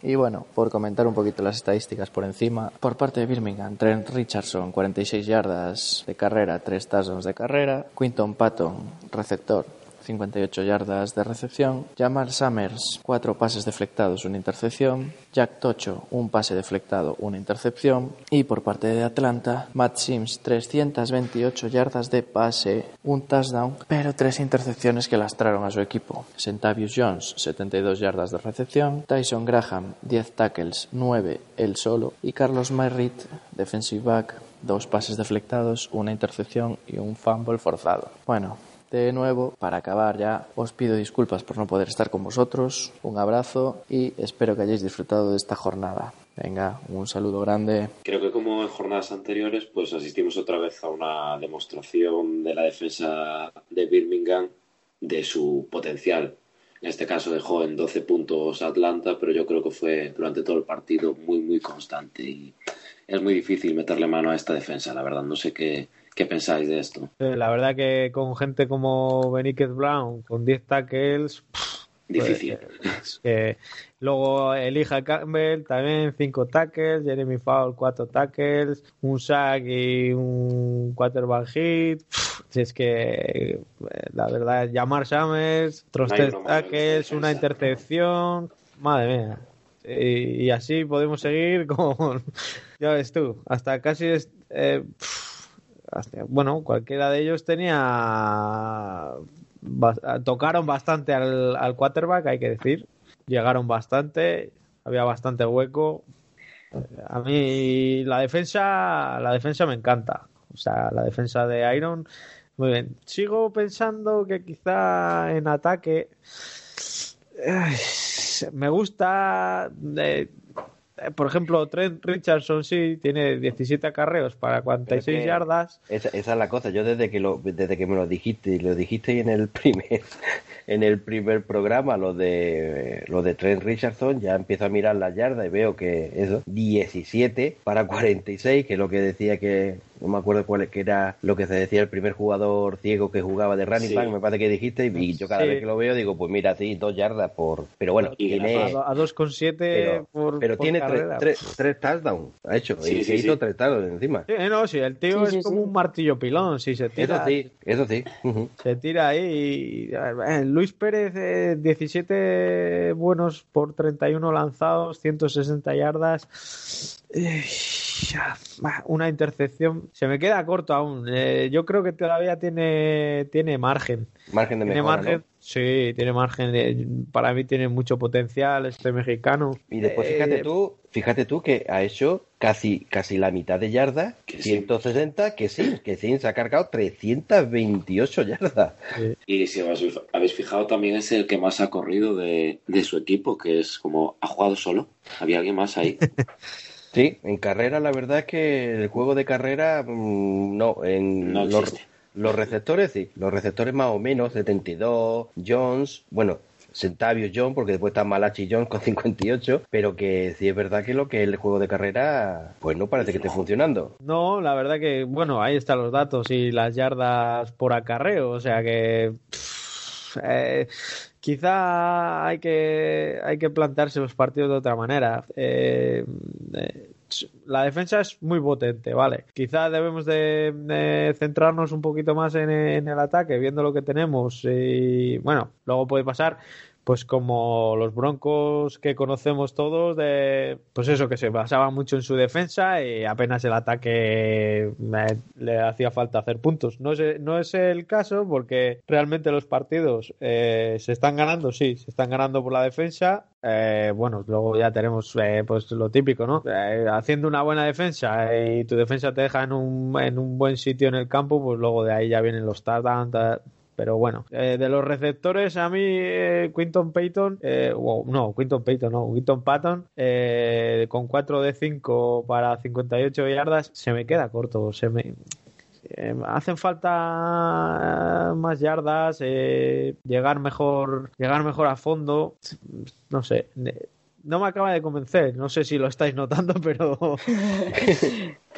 Y bueno, por comentar un poquito las estadísticas por encima, por parte de Birmingham, Trent Richardson, 46 yardas de carrera, 3 touchdowns de carrera, Quinton Patton, receptor, 58 yardas de recepción. Jamal Summers, 4 pases deflectados, una intercepción. Jack Tocho, un pase deflectado, una intercepción. Y por parte de Atlanta, Matt Sims, 328 yardas de pase, un touchdown, pero tres intercepciones que lastraron a su equipo. Centavius Jones, 72 yardas de recepción. Tyson Graham, 10 tackles, 9 él solo. Y Carlos Merritt, defensive back, dos pases deflectados, una intercepción y un fumble forzado. Bueno, de nuevo, para acabar ya, os pido disculpas por no poder estar con vosotros. Un abrazo y espero que hayáis disfrutado de esta jornada. Venga, un saludo grande. Creo que como en jornadas anteriores, pues asistimos otra vez a una demostración de la defensa de Birmingham de su potencial. En este caso dejó en 12 puntos Atlanta, pero yo creo que fue durante todo el partido muy, muy constante y es muy difícil meterle mano a esta defensa, la verdad. No sé qué, ¿Qué pensáis de esto? Eh, la verdad que con gente como Beniquez Brown, con 10 tackles... Difícil. Pues, luego Elija Campbell también 5 tackles, Jeremy Fowl 4 tackles, un sack y un quarterback hit. Si es que eh, la verdad, Jamar Summers, otros 3 tackles, una intercepción. Madre mía. Y, y, así podemos seguir con. ya ves tú, hasta casi. Eh, bueno, cualquiera de ellos tenía. Tocaron bastante al, al quarterback, hay que decir. Llegaron bastante, había bastante hueco. A mí la defensa, la defensa me encanta. O sea, la defensa de Iron, muy bien. Sigo pensando que quizá en ataque me gusta. Eh, eh, por ejemplo, Trent Richardson sí tiene 17 acarreos para 46 yardas. Esa, esa, es la cosa. Yo desde que lo, desde que me lo dijiste y lo dijiste en el primer en el primer programa lo de lo de Trent Richardson, ya empiezo a mirar las yardas y veo que eso 17 para 46, que es lo que decía que no me acuerdo cuál que era lo que se decía el primer jugador ciego que jugaba de running back, me parece que dijiste, y yo cada vez que lo veo digo, pues mira, sí, dos yardas por... Pero bueno, tiene... A, 2,7 por Pero tiene tres, tres, touchdowns, ha hecho, y se hizo tres touchdowns encima. no, sí, el tío es como un martillo pilón, si se tira... Eso sí, eso sí. Se tira ahí y... Luis Pérez, 17 eh, buenos por 31 lanzados, 160 yardas. Una intercepción se me queda corto aún. Eh, yo creo que todavía tiene, tiene margen. Margen de Tiene mejora, margen, ¿no? sí, tiene margen. de- para mí tiene mucho potencial este mexicano. Y después Eh, fíjate tú, fíjate tú que ha hecho casi casi la mitad de yardas, Que sí. 160, que sí, que sí, se ha cargado 328 yardas. Y si os habéis fijado, también es el que más ha corrido de, de su equipo, que es como ha jugado solo. Había alguien más ahí. Sí, en carrera la verdad es que el juego de carrera mm, no, en No los, receptores sí, los receptores más o menos, 72, Jones, bueno, Centavio John, porque después está Malachi Jones con 58, pero que sí es verdad que lo que es el juego de carrera, pues no parece que esté funcionando. No, la verdad que, bueno, ahí están los datos y las yardas por acarreo, o sea que pff, eh, quizá hay que, hay que plantearse los partidos de otra manera. Eh, eh, la defensa es muy potente, ¿vale? Quizá debemos de, centrarnos un poquito más en el ataque, viendo lo que tenemos y, bueno, luego puede pasar pues como los Broncos que conocemos todos, de pues eso, que se basaba mucho en su defensa y apenas el ataque le hacía falta hacer puntos. No es, no es el caso porque realmente los partidos eh, se están ganando, sí, se están ganando por la defensa. Eh, bueno, luego ya tenemos eh, pues lo típico, ¿no? Eh, haciendo una buena defensa y tu defensa te deja en un, en un buen sitio en el campo, pues luego de ahí ya vienen los touchdowns, pero bueno, eh, de los receptores, a mí eh, Quinton Payton, eh, wow, no, Quinton Payton, no, Quinton Patton, eh, con 4 de 5 para 58 yardas, se me queda corto. Se me, hacen falta más yardas, llegar mejor, llegar mejor a fondo. No sé, no me acaba de convencer. No sé si lo estáis notando, pero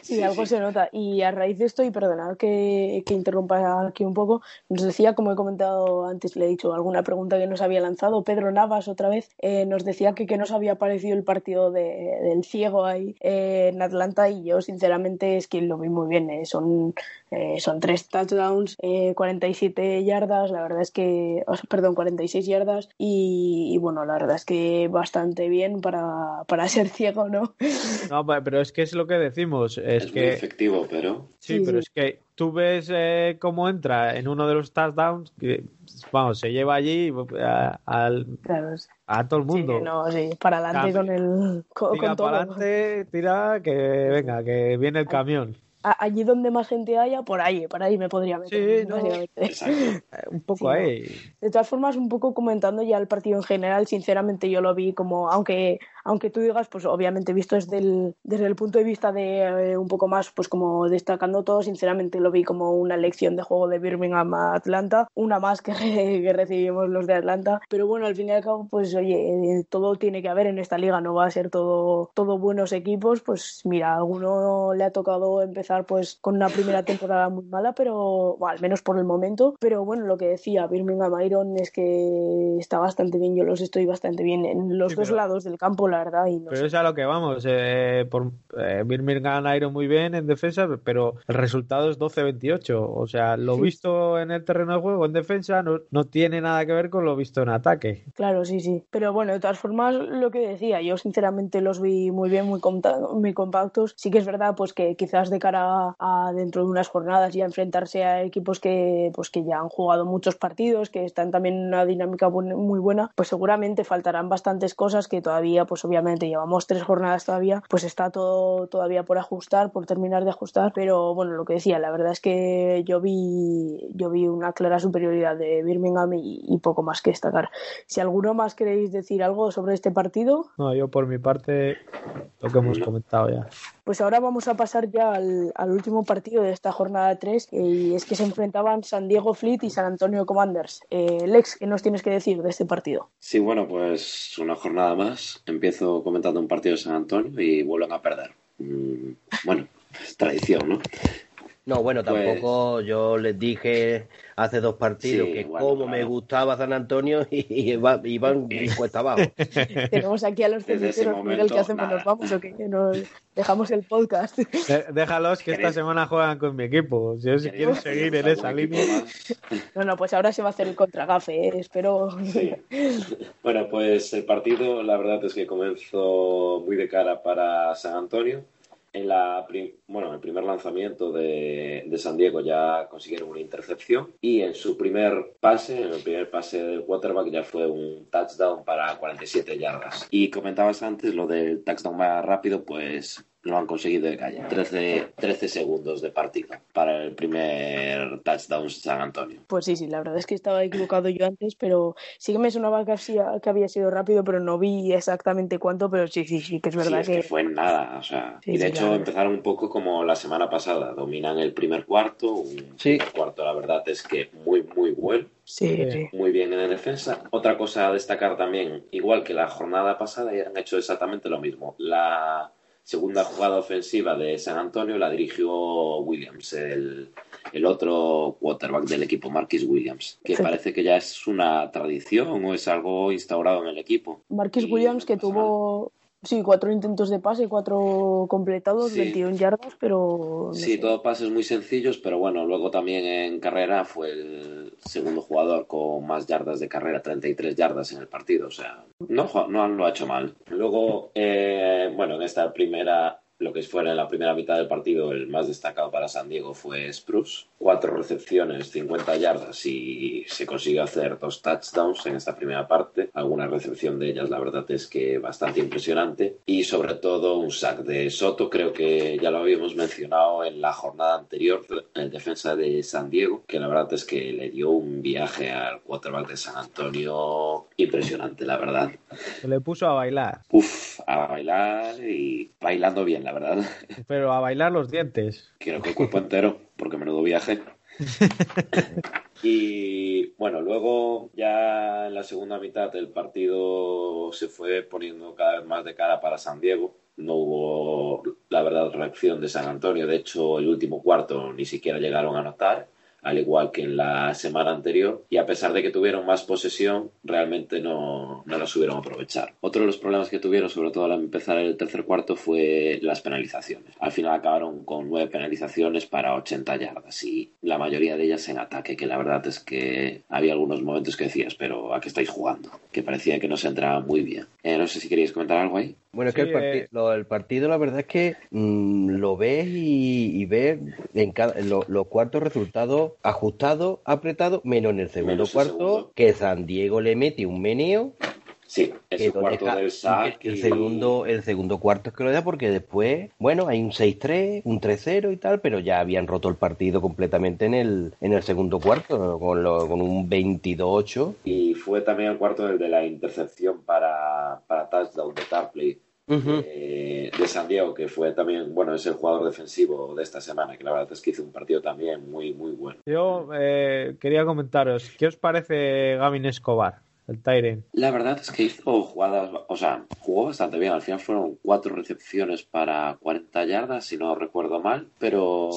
Sí, algo se nota. Y a raíz de esto, y perdonad que, que interrumpa aquí un poco, nos decía, como he comentado antes, le he dicho alguna pregunta que nos había lanzado, Pedro Navas otra vez, eh, nos decía que, que nos había parecido el partido de- del ciego ahí eh, en Atlanta y yo sinceramente es que lo vi muy bien. eh, Son, eh, son tres touchdowns, eh, 47 yardas, la verdad es que, o sea, perdón, 46 yardas y, y bueno, la verdad es que bastante bien para, para ser ciego, ¿no? no, pero es que es lo que decimos. Es, Es, muy que efectivo, pero Sí, Sí, pero sí. es que tú ves eh, cómo entra en uno de los touchdowns, que vamos, se lleva allí a, al- Claro, sí. a todo el mundo. Sí, no, sí, para adelante Cambio. con el con, Tira con todo. para adelante, tira, que venga, que viene el camión. A- allí donde más gente haya, por ahí, por ahí me podría meter. Sí, no. Eh, Un poco Sí, no. ahí. De todas formas, un poco comentando ya el partido en general, sinceramente yo lo vi como, aunque, aunque tú digas, pues obviamente visto desde el, desde el punto de vista de eh, un poco más, pues como destacando todo, sinceramente lo vi como una lección de juego de Birmingham a Atlanta, una más que, que recibimos los de Atlanta, pero bueno, al fin y al cabo, pues oye, eh, todo tiene que haber en esta liga, no va a ser todo, todo buenos equipos, pues mira, a alguno le ha tocado empezar pues con una primera temporada muy mala, pero bueno, al menos por el momento, pero bueno, lo que decía Birmingham Iron es que está bastante bien, yo los estoy bastante bien en los Sí, dos pero- lados del campo, la verdad, y no Pero sé. es a lo que vamos. Eh, por, eh, Birmingham Iron muy bien en defensa, pero el resultado es 12-28. O sea, lo Sí. visto en el terreno de juego en defensa no, no tiene nada que ver con lo visto en ataque. Claro, sí, sí. Pero bueno, de todas formas, lo que decía, yo sinceramente los vi muy bien, muy, muy compactos. Sí que es verdad, pues que quizás de cara a dentro de unas jornadas ya enfrentarse a equipos que, pues que ya han jugado muchos partidos, que están también en una dinámica muy buena, pues seguramente faltarán bastantes cosas que todavía, pues obviamente llevamos tres jornadas todavía, pues está todo todavía por ajustar, por terminar de ajustar. Pero bueno, lo que decía, la verdad es que yo vi, yo vi una clara superioridad de Birmingham y, y poco más que destacar. Si alguno más queréis decir algo sobre este partido, No, yo por mi parte, lo que hemos comentado ya. pues ahora vamos a pasar ya al, al último partido de esta jornada 3 y es que se enfrentaban San Diego Fleet y San Antonio Commanders. Eh, Lex, ¿qué nos tienes que decir de este partido? Sí, bueno, pues una jornada más. Comentando un partido de San Antonio y vuelven a perder. Mm, bueno, tradición, ¿no? No, bueno, Pues- tampoco yo les dije hace dos partidos Sí, que bueno, como me gustaba San Antonio y iba- iban cuesta abajo. Tenemos aquí a los cementeros, Miguel, ¿qué hacemos? nada. ¿Nos vamos o qué? Nos dejamos el podcast. Déjalos que esta semana juegan con mi equipo. Si, si quieren seguir en esa ¿Algún equipo línea. No, no, pues ahora se va a hacer el contragafe, ¿eh? espero. Sí. Bueno, pues el partido, la verdad es que comenzó muy de cara para San Antonio. En la bueno, en el primer lanzamiento de, de, San Diego ya consiguieron una intercepción y en su primer pase, en el primer pase del quarterback ya fue un touchdown para 47 yardas. Y comentabas antes lo del touchdown más rápido, pues lo han conseguido de calle. 13, 13 segundos de partido para el primer touchdown San Antonio. Pues sí, sí, la verdad es que estaba equivocado yo antes, pero sí que me sonaba que, que había sido rápido, pero no vi exactamente cuánto, pero sí, sí, sí, que es verdad que... fue en nada, o sea, y de hecho empezaron un poco como la semana pasada, dominan el primer cuarto, un cuarto la verdad es que muy, muy bueno. Sí, Muy bien en defensa. Otra cosa a destacar también, igual que la jornada pasada, han hecho exactamente lo mismo. La segunda jugada ofensiva de San Antonio la dirigió Williams, el, otro quarterback del equipo, Marquis Williams, que parece que ya es una tradición o es algo instaurado en el equipo. Marquis Williams que tuvo Sí, cuatro intentos de pase, cuatro completados, 21 yardas, pero... sí, todos pases muy sencillos, pero bueno, luego también en carrera fue el segundo jugador con más yardas de carrera, 33 yardas en el partido, o sea, no, no lo ha hecho mal. Luego, eh, bueno, en esta primera lo que fuera en la primera mitad del partido, el más destacado para San Diego fue Spruce. Cuatro recepciones, 50 yardas y se consiguió hacer dos touchdowns en esta primera parte. Alguna recepción de ellas, la verdad es que bastante impresionante. Y sobre todo un sack de Soto, creo que ya lo habíamos mencionado en la jornada anterior, en defensa de San Diego, que la verdad es que le dio un viaje al quarterback de San Antonio impresionante, la verdad. Se le puso a bailar. Uf, a bailar y bailando bien la verdad. Pero a bailar los dientes. Quiero que el cuerpo entero, porque menudo viaje. y bueno, luego ya en la segunda mitad el partido se fue poniendo cada vez más de cara para San Diego. No hubo, la verdad, reacción de San Antonio. De hecho, el último cuarto ni siquiera llegaron a anotar al igual que en la semana anterior, y a pesar de que tuvieron más posesión, realmente no, no la supieron aprovechar. Otro de los problemas que tuvieron, sobre todo al empezar el tercer cuarto, fue las penalizaciones. Al final acabaron con nueve penalizaciones para 80 yardas y la mayoría de ellas en ataque, que la verdad es que había algunos momentos que decías, pero ¿a qué estáis jugando? Que parecía que no se entraba muy bien. Eh, no sé si queréis comentar algo ahí. Bueno, es que el, eh. partido, la verdad es que mm, lo ves y, ves en cada, los cuartos resultados ajustados, apretados, menos en el segundo cuarto, que San Diego le mete un meneo Sí, ese cuarto del sac. El, segundo, el segundo cuarto es que lo da porque después, bueno, hay un 6-3, un 3-0 y tal, pero ya habían roto el partido completamente en el, en el segundo cuarto, con, con un 22-8. Y fue también el cuarto del de la intercepción para, para touchdown de Tarpley. Eh, de San Diego, que fue también, bueno, es el jugador defensivo de esta semana, que la verdad es que hizo un partido también muy, muy bueno. Yo eh, quería comentaros, ¿qué os parece Gavin Escobar? El La verdad es que hizo jugadas, o sea, jugó bastante bien. Al final fueron cuatro recepciones para 40 yardas, si no recuerdo mal, pero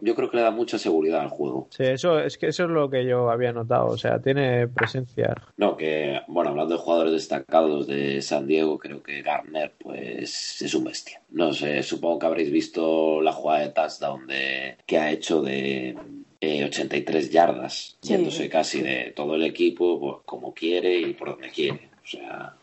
yo creo que le da mucha seguridad al juego. Sí, eso es que eso es lo que yo había notado, o sea, tiene presencia. No, que, bueno, hablando de jugadores destacados de San Diego, creo que Garner, pues, es un bestia. No sé, supongo que habréis visto la jugada de touchdown de, que ha hecho de 83 eh, yardas, yéndose casi de todo el equipo pues, como quiere y por donde quiere.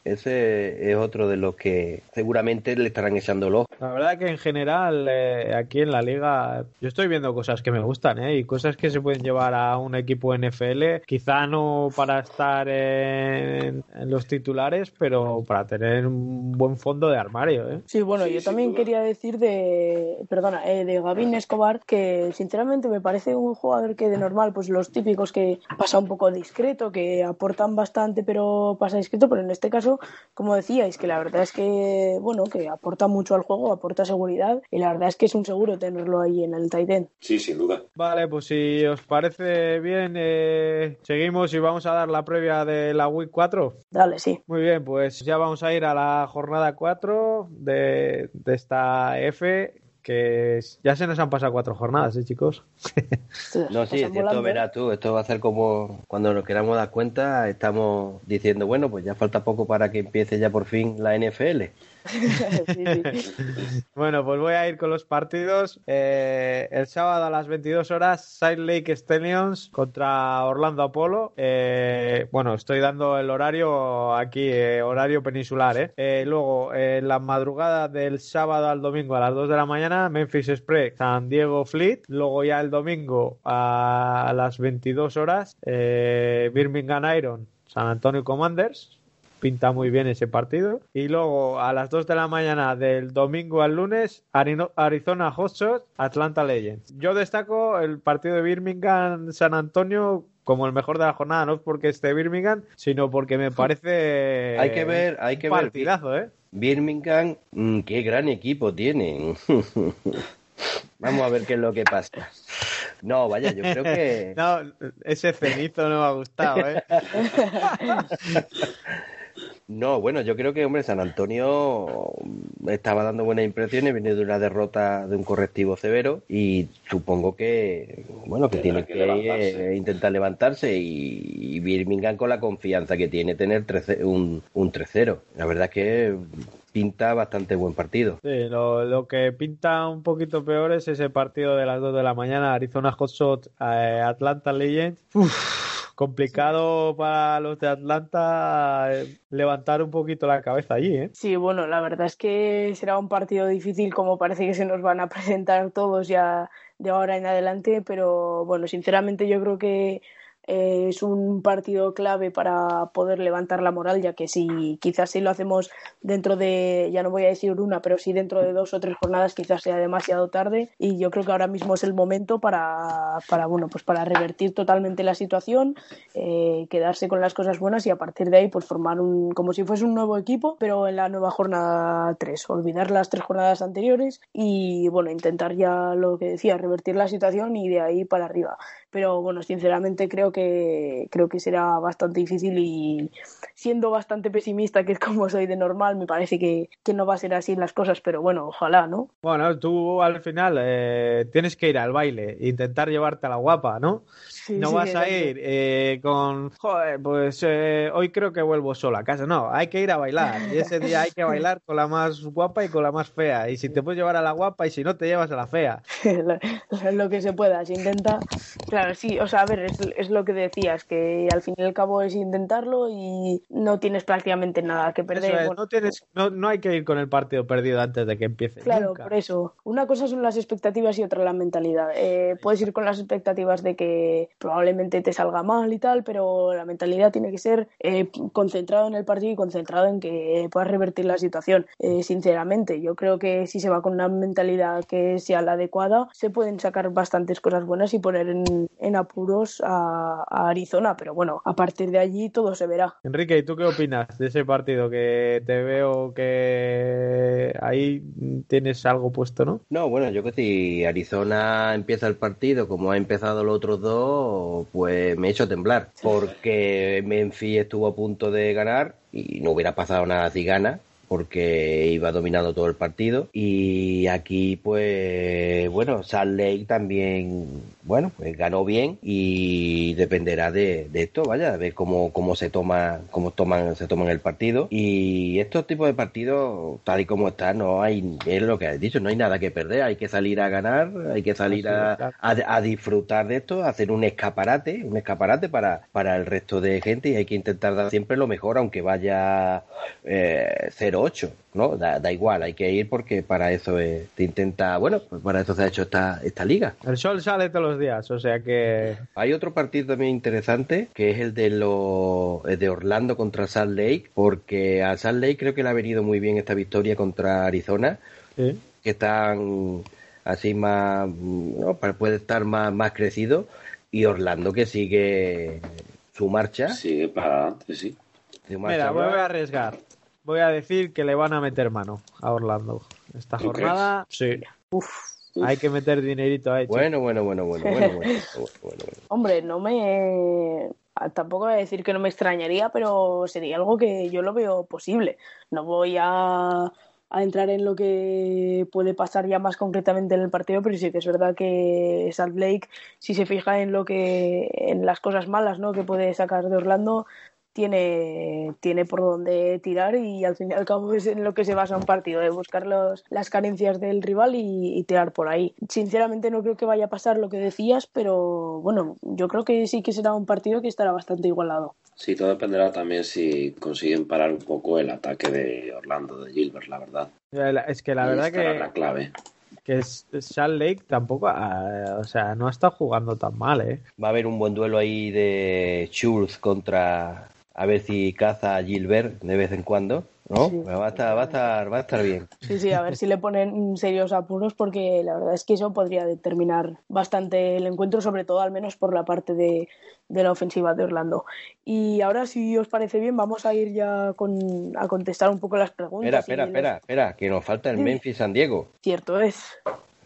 Ese es otro de los que seguramente le estarán echando ojo. La verdad que en general eh, aquí en la liga yo estoy viendo cosas que me gustan ¿eh? y cosas que se pueden llevar a un equipo NFL, quizá no para estar en, los titulares, pero para tener un buen fondo de armario. ¿eh? Sí, bueno, yo también quería decir de, perdona, eh, de Gavin Escobar que sinceramente me parece un jugador que de normal, pues los típicos que pasa un poco discreto, que aportan bastante pero pasa discreto, en este caso, como decíais, que la verdad es que, bueno, que aporta mucho al juego, aporta seguridad y la verdad es que es un seguro tenerlo ahí en el Titan. Sí, sin duda. Vale, pues si os parece bien, eh, seguimos y vamos a dar la previa de la Week 4. Dale, sí. Muy bien, pues ya vamos a ir a la jornada 4 de, de esta F que ya se nos han pasado cuatro jornadas, ¿eh, chicos? no, sí, es cierto, verás tú, esto va a ser como cuando nos queramos dar cuenta, estamos diciendo, bueno, pues ya falta poco para que empiece ya por fin la NFL. bueno, pues voy a ir con los partidos. Eh, el sábado a las 22 horas, Side Lake Stallions contra Orlando Apollo. Eh, bueno, estoy dando el horario aquí, eh, horario peninsular. ¿eh? luego, en la madrugada del sábado al domingo a las 2 de la mañana, Memphis Express, San Diego Fleet. Luego ya el domingo a las 22 horas, Birmingham Iron, San Antonio Commanders pinta muy bien ese partido. Y luego a las 2 de la mañana del domingo al lunes, Arizona Hotshot, Atlanta Legends. Yo destaco el partido de Birmingham San Antonio como el mejor de la jornada, no es porque esté Birmingham, sino porque me parece hay que ver, hay que partidazo, ¿eh? Birmingham, mm, qué gran equipo tienen. Vamos a ver qué es lo que pasa. No, vaya, yo creo que. no, ese cenizo no me ha gustado, ¿eh? No, bueno, yo creo que, hombre, San Antonio estaba dando buenas impresiones, viene de una derrota de un correctivo severo y supongo que, bueno, que tiene que, intentar levantarse y, Birmingham con la confianza que tiene tener un, un 3-0. La verdad es que pinta bastante buen partido. Sí, lo, que pinta un poquito peor es ese partido de las 2 de la mañana, Arizona Hotshot, eh, Atlanta Legends. Uf complicado para los de Atlanta eh, levantar un poquito la cabeza allí, ¿eh? Sí, bueno, la verdad es que será un partido difícil como parece que se nos van a presentar todos ya de ahora en adelante, pero bueno, sinceramente yo creo que eh, es un partido clave para poder levantar la moral, ya que si quizás si lo hacemos dentro de, ya no voy a decir una, pero sí dentro de dos o tres jornadas quizás sea demasiado tarde y yo creo que ahora mismo es el momento para, para bueno, pues para revertir totalmente la situación, eh, quedarse con las cosas buenas y a partir de ahí pues formar un, como si fuese un nuevo equipo, pero en la nueva jornada 3, olvidar las tres jornadas anteriores y bueno, intentar ya lo que decía, revertir la situación y de ahí para arriba. Pero bueno, sinceramente creo que creo que será bastante difícil y siendo bastante pesimista, que es como soy de normal, me parece que, no va a ser así las cosas, pero bueno, ojalá, ¿no? Bueno, tú al final eh, tienes que ir al baile, intentar llevarte a la guapa, ¿no? No vas a ir eh, con, joder, pues eh, hoy creo que vuelvo solo a casa. No, hay que ir a bailar. Y ese día hay que bailar con la más guapa y con la más fea. Y si te puedes llevar a la guapa y si no, te llevas a la fea. lo que se pueda, se intenta. Claro, sí, o sea, a ver, es, es, lo que decías, que al fin y al cabo es intentarlo y no tienes prácticamente nada que perder. no, tienes, no, no, hay que ir con el partido perdido antes de que empiece. Claro, por eso. Una cosa son las expectativas y otra la mentalidad. Eh, puedes ir con las expectativas de que probablemente te salga mal y tal, pero la mentalidad tiene que ser eh, concentrado en el partido y concentrado en que puedas revertir la situación. Eh, sinceramente, yo creo que si se va con una mentalidad que sea la adecuada, se pueden sacar bastantes cosas buenas y poner en, apuros a, Arizona, pero bueno, a partir de allí todo se verá. Enrique, ¿y tú qué opinas de ese partido? Que te veo que ahí tienes algo puesto, ¿no? No, bueno, yo que si Arizona empieza el partido como ha empezado los otros dos, pues me he hecho temblar, porque Memphis estuvo a punto de ganar y no hubiera pasado nada si gana, porque iba dominando todo el partido. Y aquí pues bueno Salt Lake también bueno pues ganó bien y dependerá de, esto vaya a ver cómo, cómo se toma cómo toman se toman el partido. Y estos tipos de partidos tal y como está no hay es lo que has dicho no hay nada que perder hay que salir a ganar hay que salir a, a, disfrutar de esto hacer un escaparate un escaparate para para el resto de gente y hay que intentar dar siempre lo mejor aunque vaya eh, 0-8, ¿no? Da, igual, hay que ir porque para eso te intenta, bueno, pues para eso se ha hecho esta, esta liga. El sol sale todos los días, o sea que... Hay otro partido también interesante, que es el de, lo, de Orlando contra Salt Lake, porque a Salt Lake creo que le ha venido muy bien esta victoria contra Arizona, que están así más, ¿no? puede estar más, más crecido, y Orlando que sigue su marcha. Sigue para adelante, sí. Mira, voy a arriesgar voy a decir que le van a meter mano a Orlando. Esta jornada, sí. Hay que meter dinerito ahí. Bueno, bueno, bueno, bueno, bueno, bueno, Hombre, no me... Tampoco voy a decir que no me extrañaría, pero sería algo que yo lo veo posible. No voy a, a entrar en lo que puede pasar ya más concretamente en el partido, pero sí que es verdad que Salt Lake, si se fija en lo que en las cosas malas, ¿no? que puede sacar de Orlando, tiene, tiene por dónde tirar y al fin y al cabo es en lo que se basa un partido, de buscar los, las carencias del rival y, y, tirar por ahí. Sinceramente no creo que vaya a pasar lo que decías, pero bueno, yo creo que sí que será un partido que estará bastante igualado. Sí, todo dependerá también si consiguen parar un poco el ataque de Orlando, de Gilbert, la verdad. Es que la Ahí verdad que, la clave. que Salt Lake tampoco, ah, o sea, no ha estado jugando tan mal, ¿eh? Va a haber un buen duelo ahí de Schultz contra a ver si caza a Gilbert de vez en cuando, ¿no? Sí. va, a estar, va, a estar, va a estar bien. Sí, sí, a ver si le ponen serios apuros porque la verdad es que eso podría determinar bastante el encuentro, sobre todo al menos por la parte de, de la ofensiva de Orlando. Y ahora, si os parece bien, vamos a ir ya con, a contestar un poco las preguntas. Espera, espera, espera, espera, que nos falta el. Memphis San Diego. Cierto es.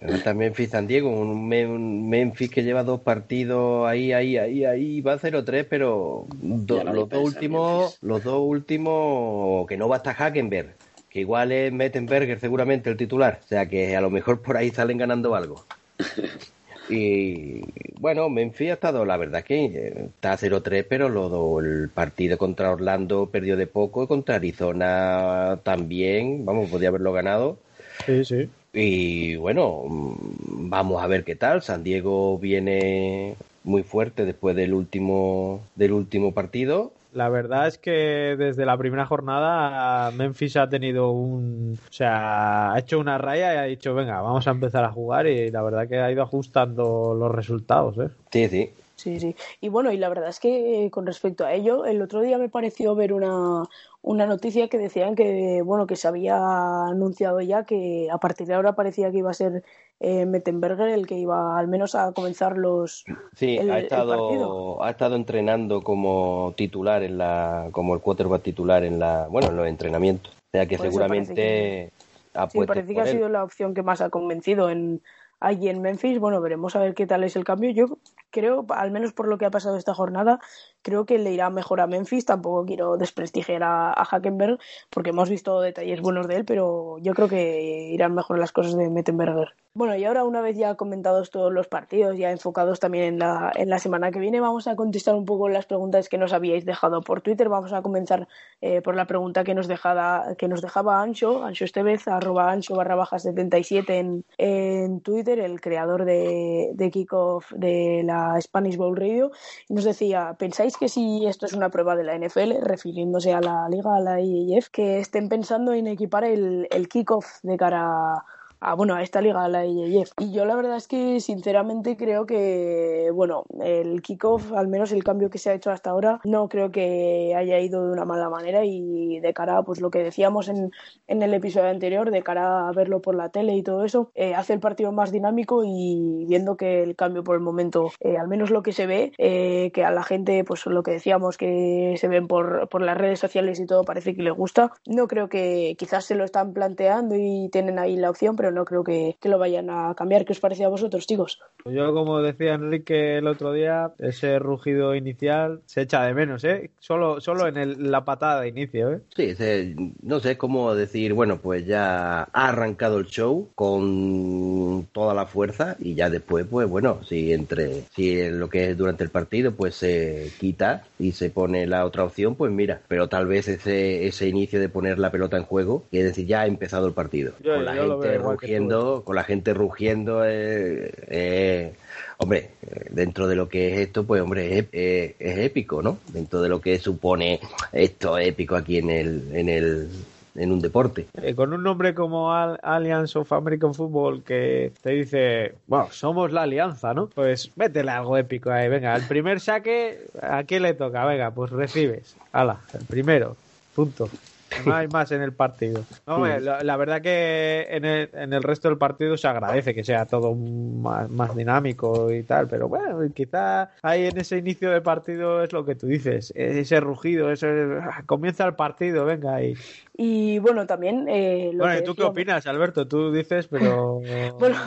El Memphis San Diego, un, Me- un Memphis que lleva dos partidos ahí, ahí, ahí, ahí, va 0-3, pero do- Ya no los dos últimos, los dos últimos, que no va hasta Hackenberg, que igual es Mettenberger seguramente el titular, o sea que a lo mejor por ahí salen ganando algo. Y bueno, Memphis ha estado, la verdad que eh, está 0-3, pero lo, do- el partido contra Orlando perdió de poco, y contra Arizona también, vamos, podía haberlo ganado. Sí, sí. Y bueno, vamos a ver qué tal. San Diego viene muy fuerte después del último, del último partido. La verdad es que desde la primera jornada Memphis ha tenido un... O sea, ha hecho una raya y ha dicho, venga, vamos a empezar a jugar y la verdad que ha ido ajustando los resultados, ¿eh? Sí, sí. Sí, sí. Y bueno, y la verdad es que eh, con respecto a ello, el otro día me pareció ver una, una noticia que decían que, bueno, que se había anunciado ya que a partir de ahora parecía que iba a ser eh, Mettenberger el que iba al menos a comenzar los... Sí, El- ha estado, ha estado entrenando como titular en la, como el quarterback titular en la, bueno, en los entrenamientos. O sea que Por eso seguramente ha Sí, parece que ha sido la opción que más ha convencido en, allí en Memphis. Bueno, veremos a ver qué tal es el cambio. Yo creo, al menos por lo que ha pasado esta jornada, creo que le irá mejor a Memphis. Tampoco quiero desprestigiar a, a Hackenberg porque hemos visto detalles buenos de él, pero yo creo que irán mejor las cosas de Mettenberger. Bueno, y ahora una vez ya comentados todos los partidos, ya enfocados también en la, en la semana que viene, vamos a contestar un poco las preguntas que nos habíais dejado por Twitter. Vamos a comenzar eh, por la pregunta que nos, dejaba, que nos dejaba Ancho, Ancho Estevez, arroba Ancho barra baja 77 en, en Twitter, el creador de, de Kickoff de la Spanish Bowl Radio. Nos decía, ¿pensáis que si esto es una prueba de la NFL, refiriéndose a la liga, a la IAF, que estén pensando en equipar el, el kickoff de cara a a, bueno, a esta liga, a la IAF. Y yo la verdad es que sinceramente creo que, bueno, el kickoff, al menos el cambio que se ha hecho hasta ahora, no creo que haya ido de una mala manera y de cara, pues lo que decíamos en, en el episodio anterior, de cara a verlo por la tele y todo eso, eh, hace el partido más dinámico y viendo que el cambio por el momento, eh, al menos lo que se ve, eh, que a la gente, pues lo que decíamos, que se ven por, por las redes sociales y todo, parece que le gusta. No creo que quizás se lo están planteando y tienen ahí la opción, pero no creo que, que lo vayan a cambiar. ¿Qué os parece a vosotros, chicos? Yo, como decía Enrique el otro día, ese rugido inicial se echa de menos, ¿eh? Solo, solo en el- la patada de inicio, ¿eh? Sí, se- no sé, es como decir, bueno, pues ya ha arrancado el show con toda la fuerza y ya después, pues bueno, si entre, si en lo que es durante el partido, pues se quita y se pone la otra opción, pues mira, pero tal vez ese, ese inicio de poner la pelota en juego, quiere decir, ya ha empezado el partido. Yo- con la yo lo gente rugiendo, con la gente rugiendo, eh, eh, hombre, eh, dentro de lo que es esto, pues hombre, es, es- es épico, ¿no? Dentro de lo que supone esto épico aquí en el, en el, en un deporte. Eh, con un nombre como Al- Alliance of American Football que te dice, bueno, somos la alianza, ¿no? Pues métele algo épico ahí, venga, el primer saque, ¿a quién le toca? Venga, pues recibes. Hala, el primero, punto. No hay más en el partido. No, la verdad que en el, en el resto del partido se agradece que sea todo más, más dinámico y tal, pero bueno, quizá ahí en ese inicio de partido es lo que tú dices, ese rugido, ese ah, comienza el partido, venga, y, Y bueno, también... Eh, bueno, ¿y tú qué opinas, Alberto? Tú dices, pero... bueno,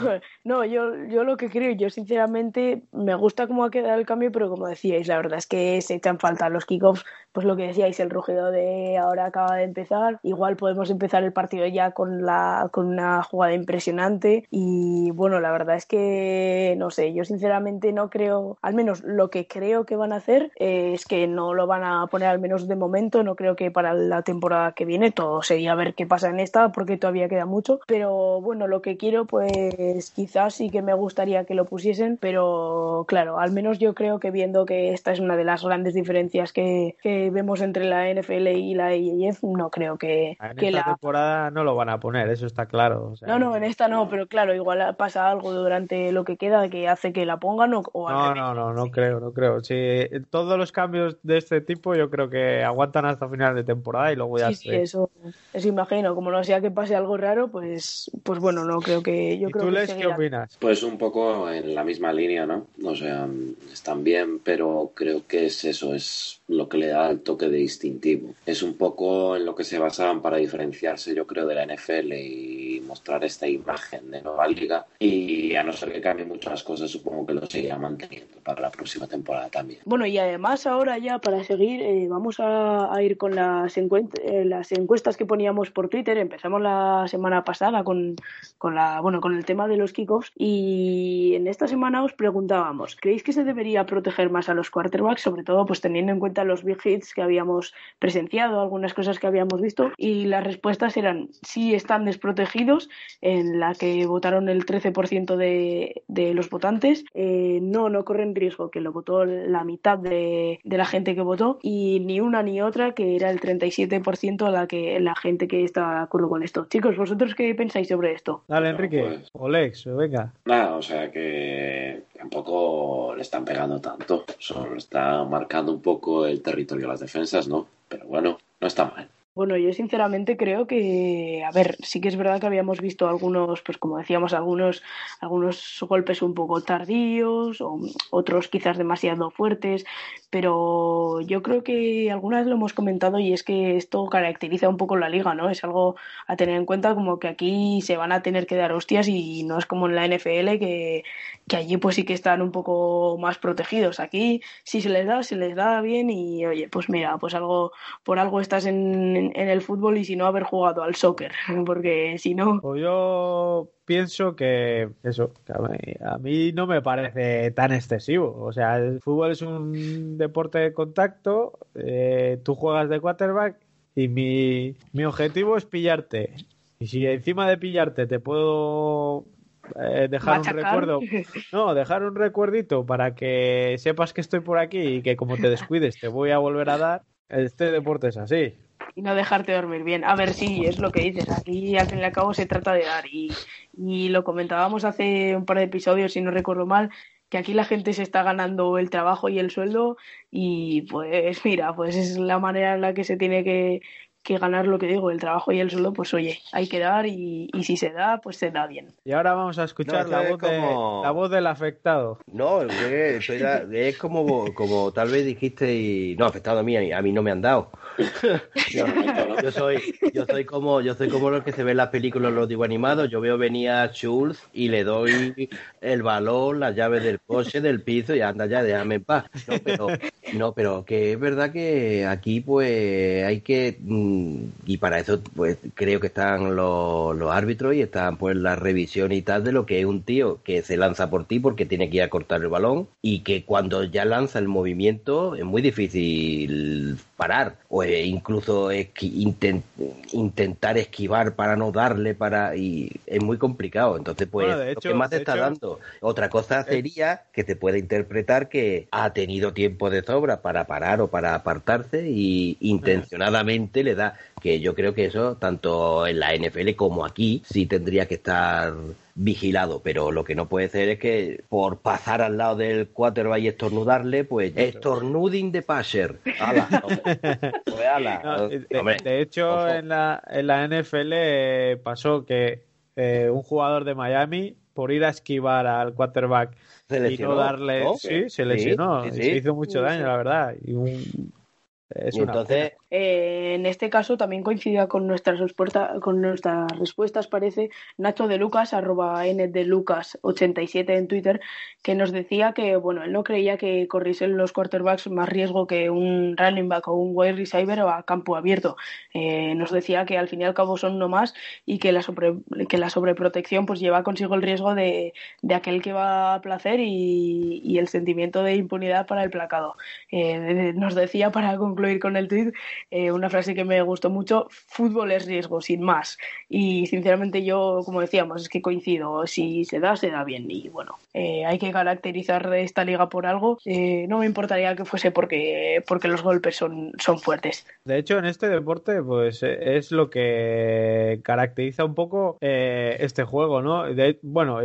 no, yo, yo lo que creo, yo sinceramente me gusta cómo ha quedado el cambio, pero como decíais, la verdad es que se echan falta los kickoffs, pues lo que decíais, el rugido de ahora acaba de empezar, igual podemos empezar el partido ya con, la, con una jugada impresionante y bueno, la verdad es que, no sé, yo sinceramente no creo, al menos lo que creo que van a hacer es que no lo van a poner al menos de momento, no creo que para la temporada que viene, todo sería ver qué pasa en esta porque todavía queda mucho, pero bueno, lo que quiero pues quizás sí que me gustaría que lo pusiesen, pero claro, al menos yo creo que viendo que esta es una de las grandes diferencias que, que vemos entre la NFL y la IAF, no creo que, en que esta la... temporada no lo van a poner, eso está claro. o sea, No, no, en esta no, pero claro, igual pasa algo durante lo que queda que hace que la pongan o, o al No, no, no, no creo, no creo. Sí, todos los cambios de este tipo yo creo que aguantan hasta final de temporada y luego ya Sí, sí, eso, eso imagino. Como no sea que pase algo raro, pues, pues bueno, no creo que. Yo ¿Y creo tú, que Les, qué opinas? Pues un poco en la misma línea, ¿no? O sea, están bien, pero creo que es eso, es lo que le da el toque de distintivo. Es un poco en lo que se basaban para diferenciarse, yo creo, de la NFL y mostrar esta imagen de nueva liga. Y a no ser que cambien mucho las cosas, supongo que lo seguirán manteniendo para la próxima temporada también. Bueno, y además ahora ya para seguir, eh, vamos a, ir con las, eh, las encuestas que poníamos por Twitter. Empezamos la semana pasada con, con, la, bueno, con el tema de los kickoffs y en esta semana os preguntábamos, ¿creéis que se debería proteger más a los quarterbacks? Sobre todo pues teniendo en cuenta los big hits que habíamos presenciado, algunas cosas que habíamos visto y las respuestas eran sí están desprotegidos, en la que votaron el 13% de, de los votantes, eh, no, no corren riesgo, que lo votó la mitad de, de la gente que votó y ni una ni otra, que era el 37% la, que, la gente que está de acuerdo con esto. Chicos, ¿vosotros qué pensáis sobre esto? Dale, No, Enrique. pues. O Lex, venga. Nada, o sea que tampoco le están pegando tanto, solo está marcando un poco el territorio a las defensas, ¿no? Pero bueno, no está mal. Bueno, yo sinceramente creo que, a ver, sí que es verdad que habíamos visto algunos, pues como decíamos, algunos, algunos golpes un poco tardíos, o otros quizás demasiado fuertes, pero yo creo que alguna vez lo hemos comentado y es que esto caracteriza un poco la liga, ¿no? Es algo a tener en cuenta como que aquí se van a tener que dar hostias y no es como en la NFL que, que allí pues sí que están un poco más protegidos. Aquí si se les da, se les da bien y oye, pues mira, pues algo, por algo estás en, en el fútbol y si no haber jugado al soccer, porque si no, Pues yo pienso que eso, que a mí, a mí no me parece tan excesivo. O sea, el fútbol es un deporte de contacto, eh, tú juegas de quarterback y mi, mi objetivo es pillarte. Y si encima de pillarte te puedo eh, dejar un recuerdo, no, dejar un recuerdito para que sepas que estoy por aquí y que como te descuides te voy a volver a dar, este deporte es así. y no dejarte dormir bien. A ver, sí, es lo que dices. Aquí al fin y al cabo se trata de dar. Y, y lo comentábamos hace un par de episodios, si no recuerdo mal, que aquí la gente se está ganando el trabajo y el sueldo. Y pues mira, pues es la manera en la que se tiene que, que ganar lo que digo, el trabajo y el sueldo. Pues oye, hay que dar y, y si se da, pues se da bien. Y ahora vamos a escuchar No, la, voz es de- como- la voz del afectado. No, es, es como, como tal vez dijiste y no afectado a mí, a mí no me han dado. yo soy, yo soy como, yo soy como los que se ven en las películas los dibujos animados. Yo veo venir a Schultz y le doy el balón, las llaves del coche, del piso y anda ya, déjame en paz. No, pero, no, pero que es verdad que aquí pues hay que mm, y para eso pues creo que están los, los árbitros y están pues la revisión y tal de lo que es un tío que se lanza por ti porque tiene que ir a cortar el balón y que cuando ya lanza el movimiento es muy difícil parar o eh, incluso intentar esquivar para no darle para y es muy complicado. Entonces pues Bueno, de lo hecho- que más te está hecho- dando. Otra cosa sería que te pueda interpretar que ha tenido tiempo de sobra para parar o para apartarse y intencionadamente le da que yo creo que eso tanto en la NFL como aquí sí tendría que estar vigilado, pero lo que no puede ser es que por pasar al lado del quarterback y estornudarle, pues estornuding de passer. Ala, pues ala. No, de, hecho, ojo. en la, en la NFL eh, pasó que eh, un jugador de Miami, por ir a esquivar al quarterback Se y lesionó, no darle. ¿no? Sí, se Sí, lesionó. sí, y sí. Se hizo mucho Sí, daño, sí. la verdad. Y un- es Y una entonces, Eh, en este caso también coincidía con nuestras, con nuestras respuestas, parece, Nacho de Lucas, arroba N de Lucas 87 en Twitter, que nos decía que, bueno, él no creía que corriesen los quarterbacks más riesgo que un running back o un wide receiver a campo abierto. Eh, nos decía que al fin y al cabo son no más y que la, que la sobreprotección pues lleva consigo el riesgo de, de aquel que va a placer y, y el sentimiento de impunidad para el placado. Eh, nos decía, para concluir con el tweet, eh, una frase que me gustó mucho, fútbol es riesgo, sin más. Y sinceramente yo, como decíamos, es que coincido, si se da, se da bien. Y bueno, eh, hay que caracterizar esta liga por algo. Eh, no me importaría que fuese porque, porque los golpes son, son fuertes. De hecho, en este deporte, pues eh, es lo que caracteriza un poco eh, este juego, ¿no? De- bueno,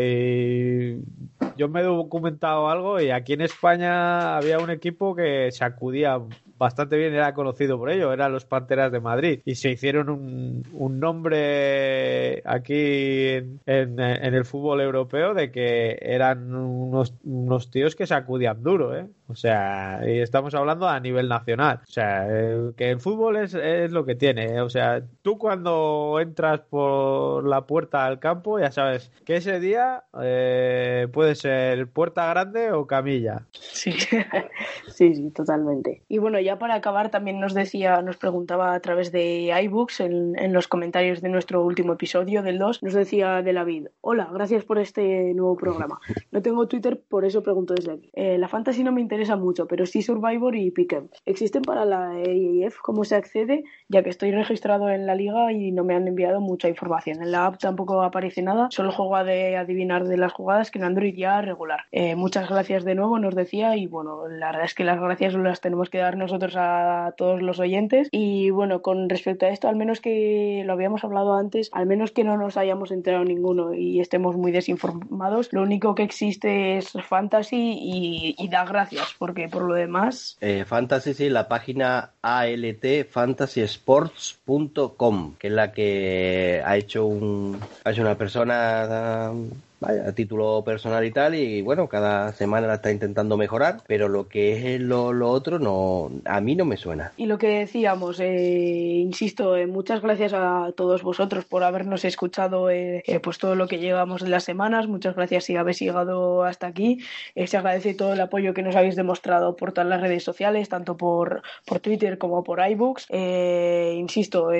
yo me he documentado algo y aquí en España había un equipo que se acudía bastante bien, era conocido por ello, eran los Panteras de Madrid y se hicieron un, nombre aquí en, el fútbol europeo de que eran unos, unos tíos que se acudían duro, ¿eh? O sea, y estamos hablando a nivel nacional. O sea, eh, que el fútbol es, es lo que tiene. ¿eh? O sea, tú cuando entras por la puerta al campo, ya sabes que ese día eh, puede ser puerta grande o camilla. Sí, sí, sí, totalmente. Y bueno, ya para acabar, también nos decía, nos preguntaba a través de iBooks en, los comentarios de nuestro último episodio del 2, nos decía de la vid, hola, gracias por este nuevo programa. No tengo Twitter, por eso pregunto desde aquí. Eh, la fantasy no me interesa mucho, pero sí Survivor y Pick'em. ¿Existen para la AAF? ¿Cómo se accede? Ya que estoy registrado en la liga y no me han enviado mucha información. En la app tampoco aparece nada, solo juego a de adivinar de las jugadas que en Android ya regular. Eh, muchas gracias de nuevo, nos decía, y bueno, la verdad es que las gracias las tenemos que dar nosotros a todos los oyentes. Y bueno, con respecto a esto, al menos que lo habíamos hablado antes, al menos que no nos hayamos enterado ninguno y estemos muy desinformados, lo único que existe es fantasy y, y da gracias, porque por lo demás, eh, Fantasy, sí, la página altfantasysports.com, que es la que ha hecho un ha hecho una persona vaya, a título personal y tal, y bueno, cada semana la está intentando mejorar, pero lo que es lo, lo otro no a mí no me suena. Y lo que decíamos, eh, insisto, eh, muchas gracias a todos vosotros por habernos escuchado eh, eh, pues todo lo que llevamos de las semanas. Muchas gracias si habéis llegado hasta aquí. Eh, se agradece todo el apoyo que nos habéis demostrado por todas las redes sociales, tanto por, por Twitter como por iBooks. Eh, insisto,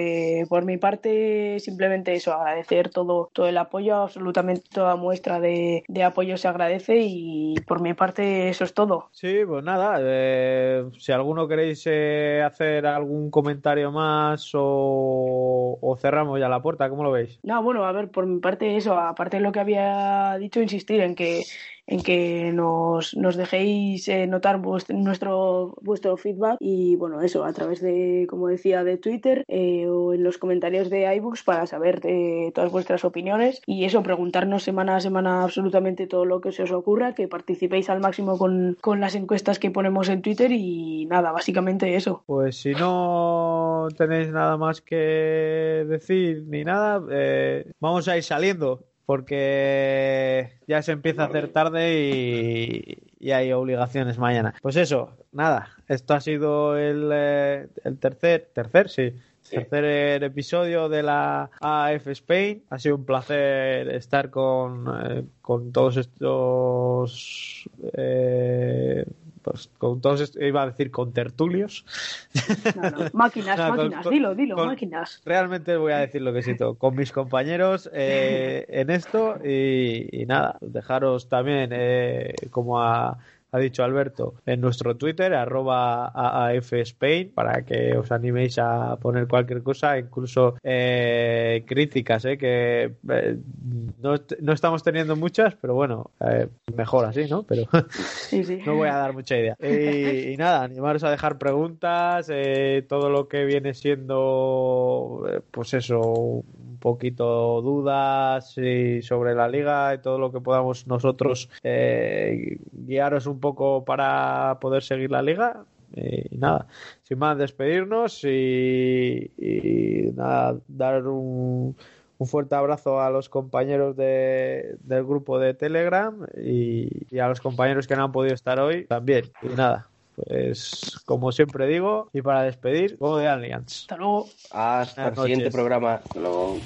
por mi parte, simplemente eso, agradecer todo, todo el apoyo, absolutamente toda muestra de, de apoyo se agradece y por mi parte eso es todo. Sí, pues nada, eh, si alguno queréis eh, hacer algún comentario más o, o cerramos ya la puerta, ¿cómo lo veis? No, bueno, a ver, por mi parte eso, aparte de lo que había dicho, insistir en que en que nos, nos dejéis eh, notar vuestro, nuestro, vuestro feedback y bueno, eso, a través de, como decía, de Twitter eh, o en los comentarios de iBooks para saber de todas vuestras opiniones y eso, preguntarnos semana a semana absolutamente todo lo que se os ocurra, que participéis al máximo con, con las encuestas que ponemos en Twitter y nada, básicamente eso. Pues si no tenéis nada más que decir ni nada, eh, vamos a ir saliendo porque ya se empieza a hacer tarde y, y hay obligaciones mañana. Pues eso, nada, esto ha sido el, eh, el tercer, tercer, sí, tercer episodio de la AF Spain. Ha sido un placer estar con, eh, con todos estos eh, pues con todos est- iba a decir con tertulios No, no, máquinas, No, máquinas, con- dilo, dilo, con- máquinas. realmente voy a decir lo que siento con mis compañeros eh, en esto y, y nada dejaros también eh, como ha, ha dicho Alberto en nuestro Twitter arroba AAF Spain para que os animéis a poner cualquier cosa incluso eh, críticas eh, que eh, no, no estamos teniendo muchas pero bueno eh, mejor así ¿no? pero Sí, sí. no voy a dar mucha idea. Y, y nada, animaros a dejar preguntas, eh, todo lo que viene siendo, pues eso, un poquito dudas y sobre la liga y todo lo que podamos nosotros guiaros un poco para poder seguir la liga. Y nada, sin más despedirnos y, y nada, dar un, un fuerte abrazo a los compañeros de, del grupo de Telegram y, y a los compañeros que no han podido estar hoy también. Y nada, Pues como siempre digo, y para despedir, Go de Alliance. Hasta luego. Hasta el siguiente programa. Hasta luego.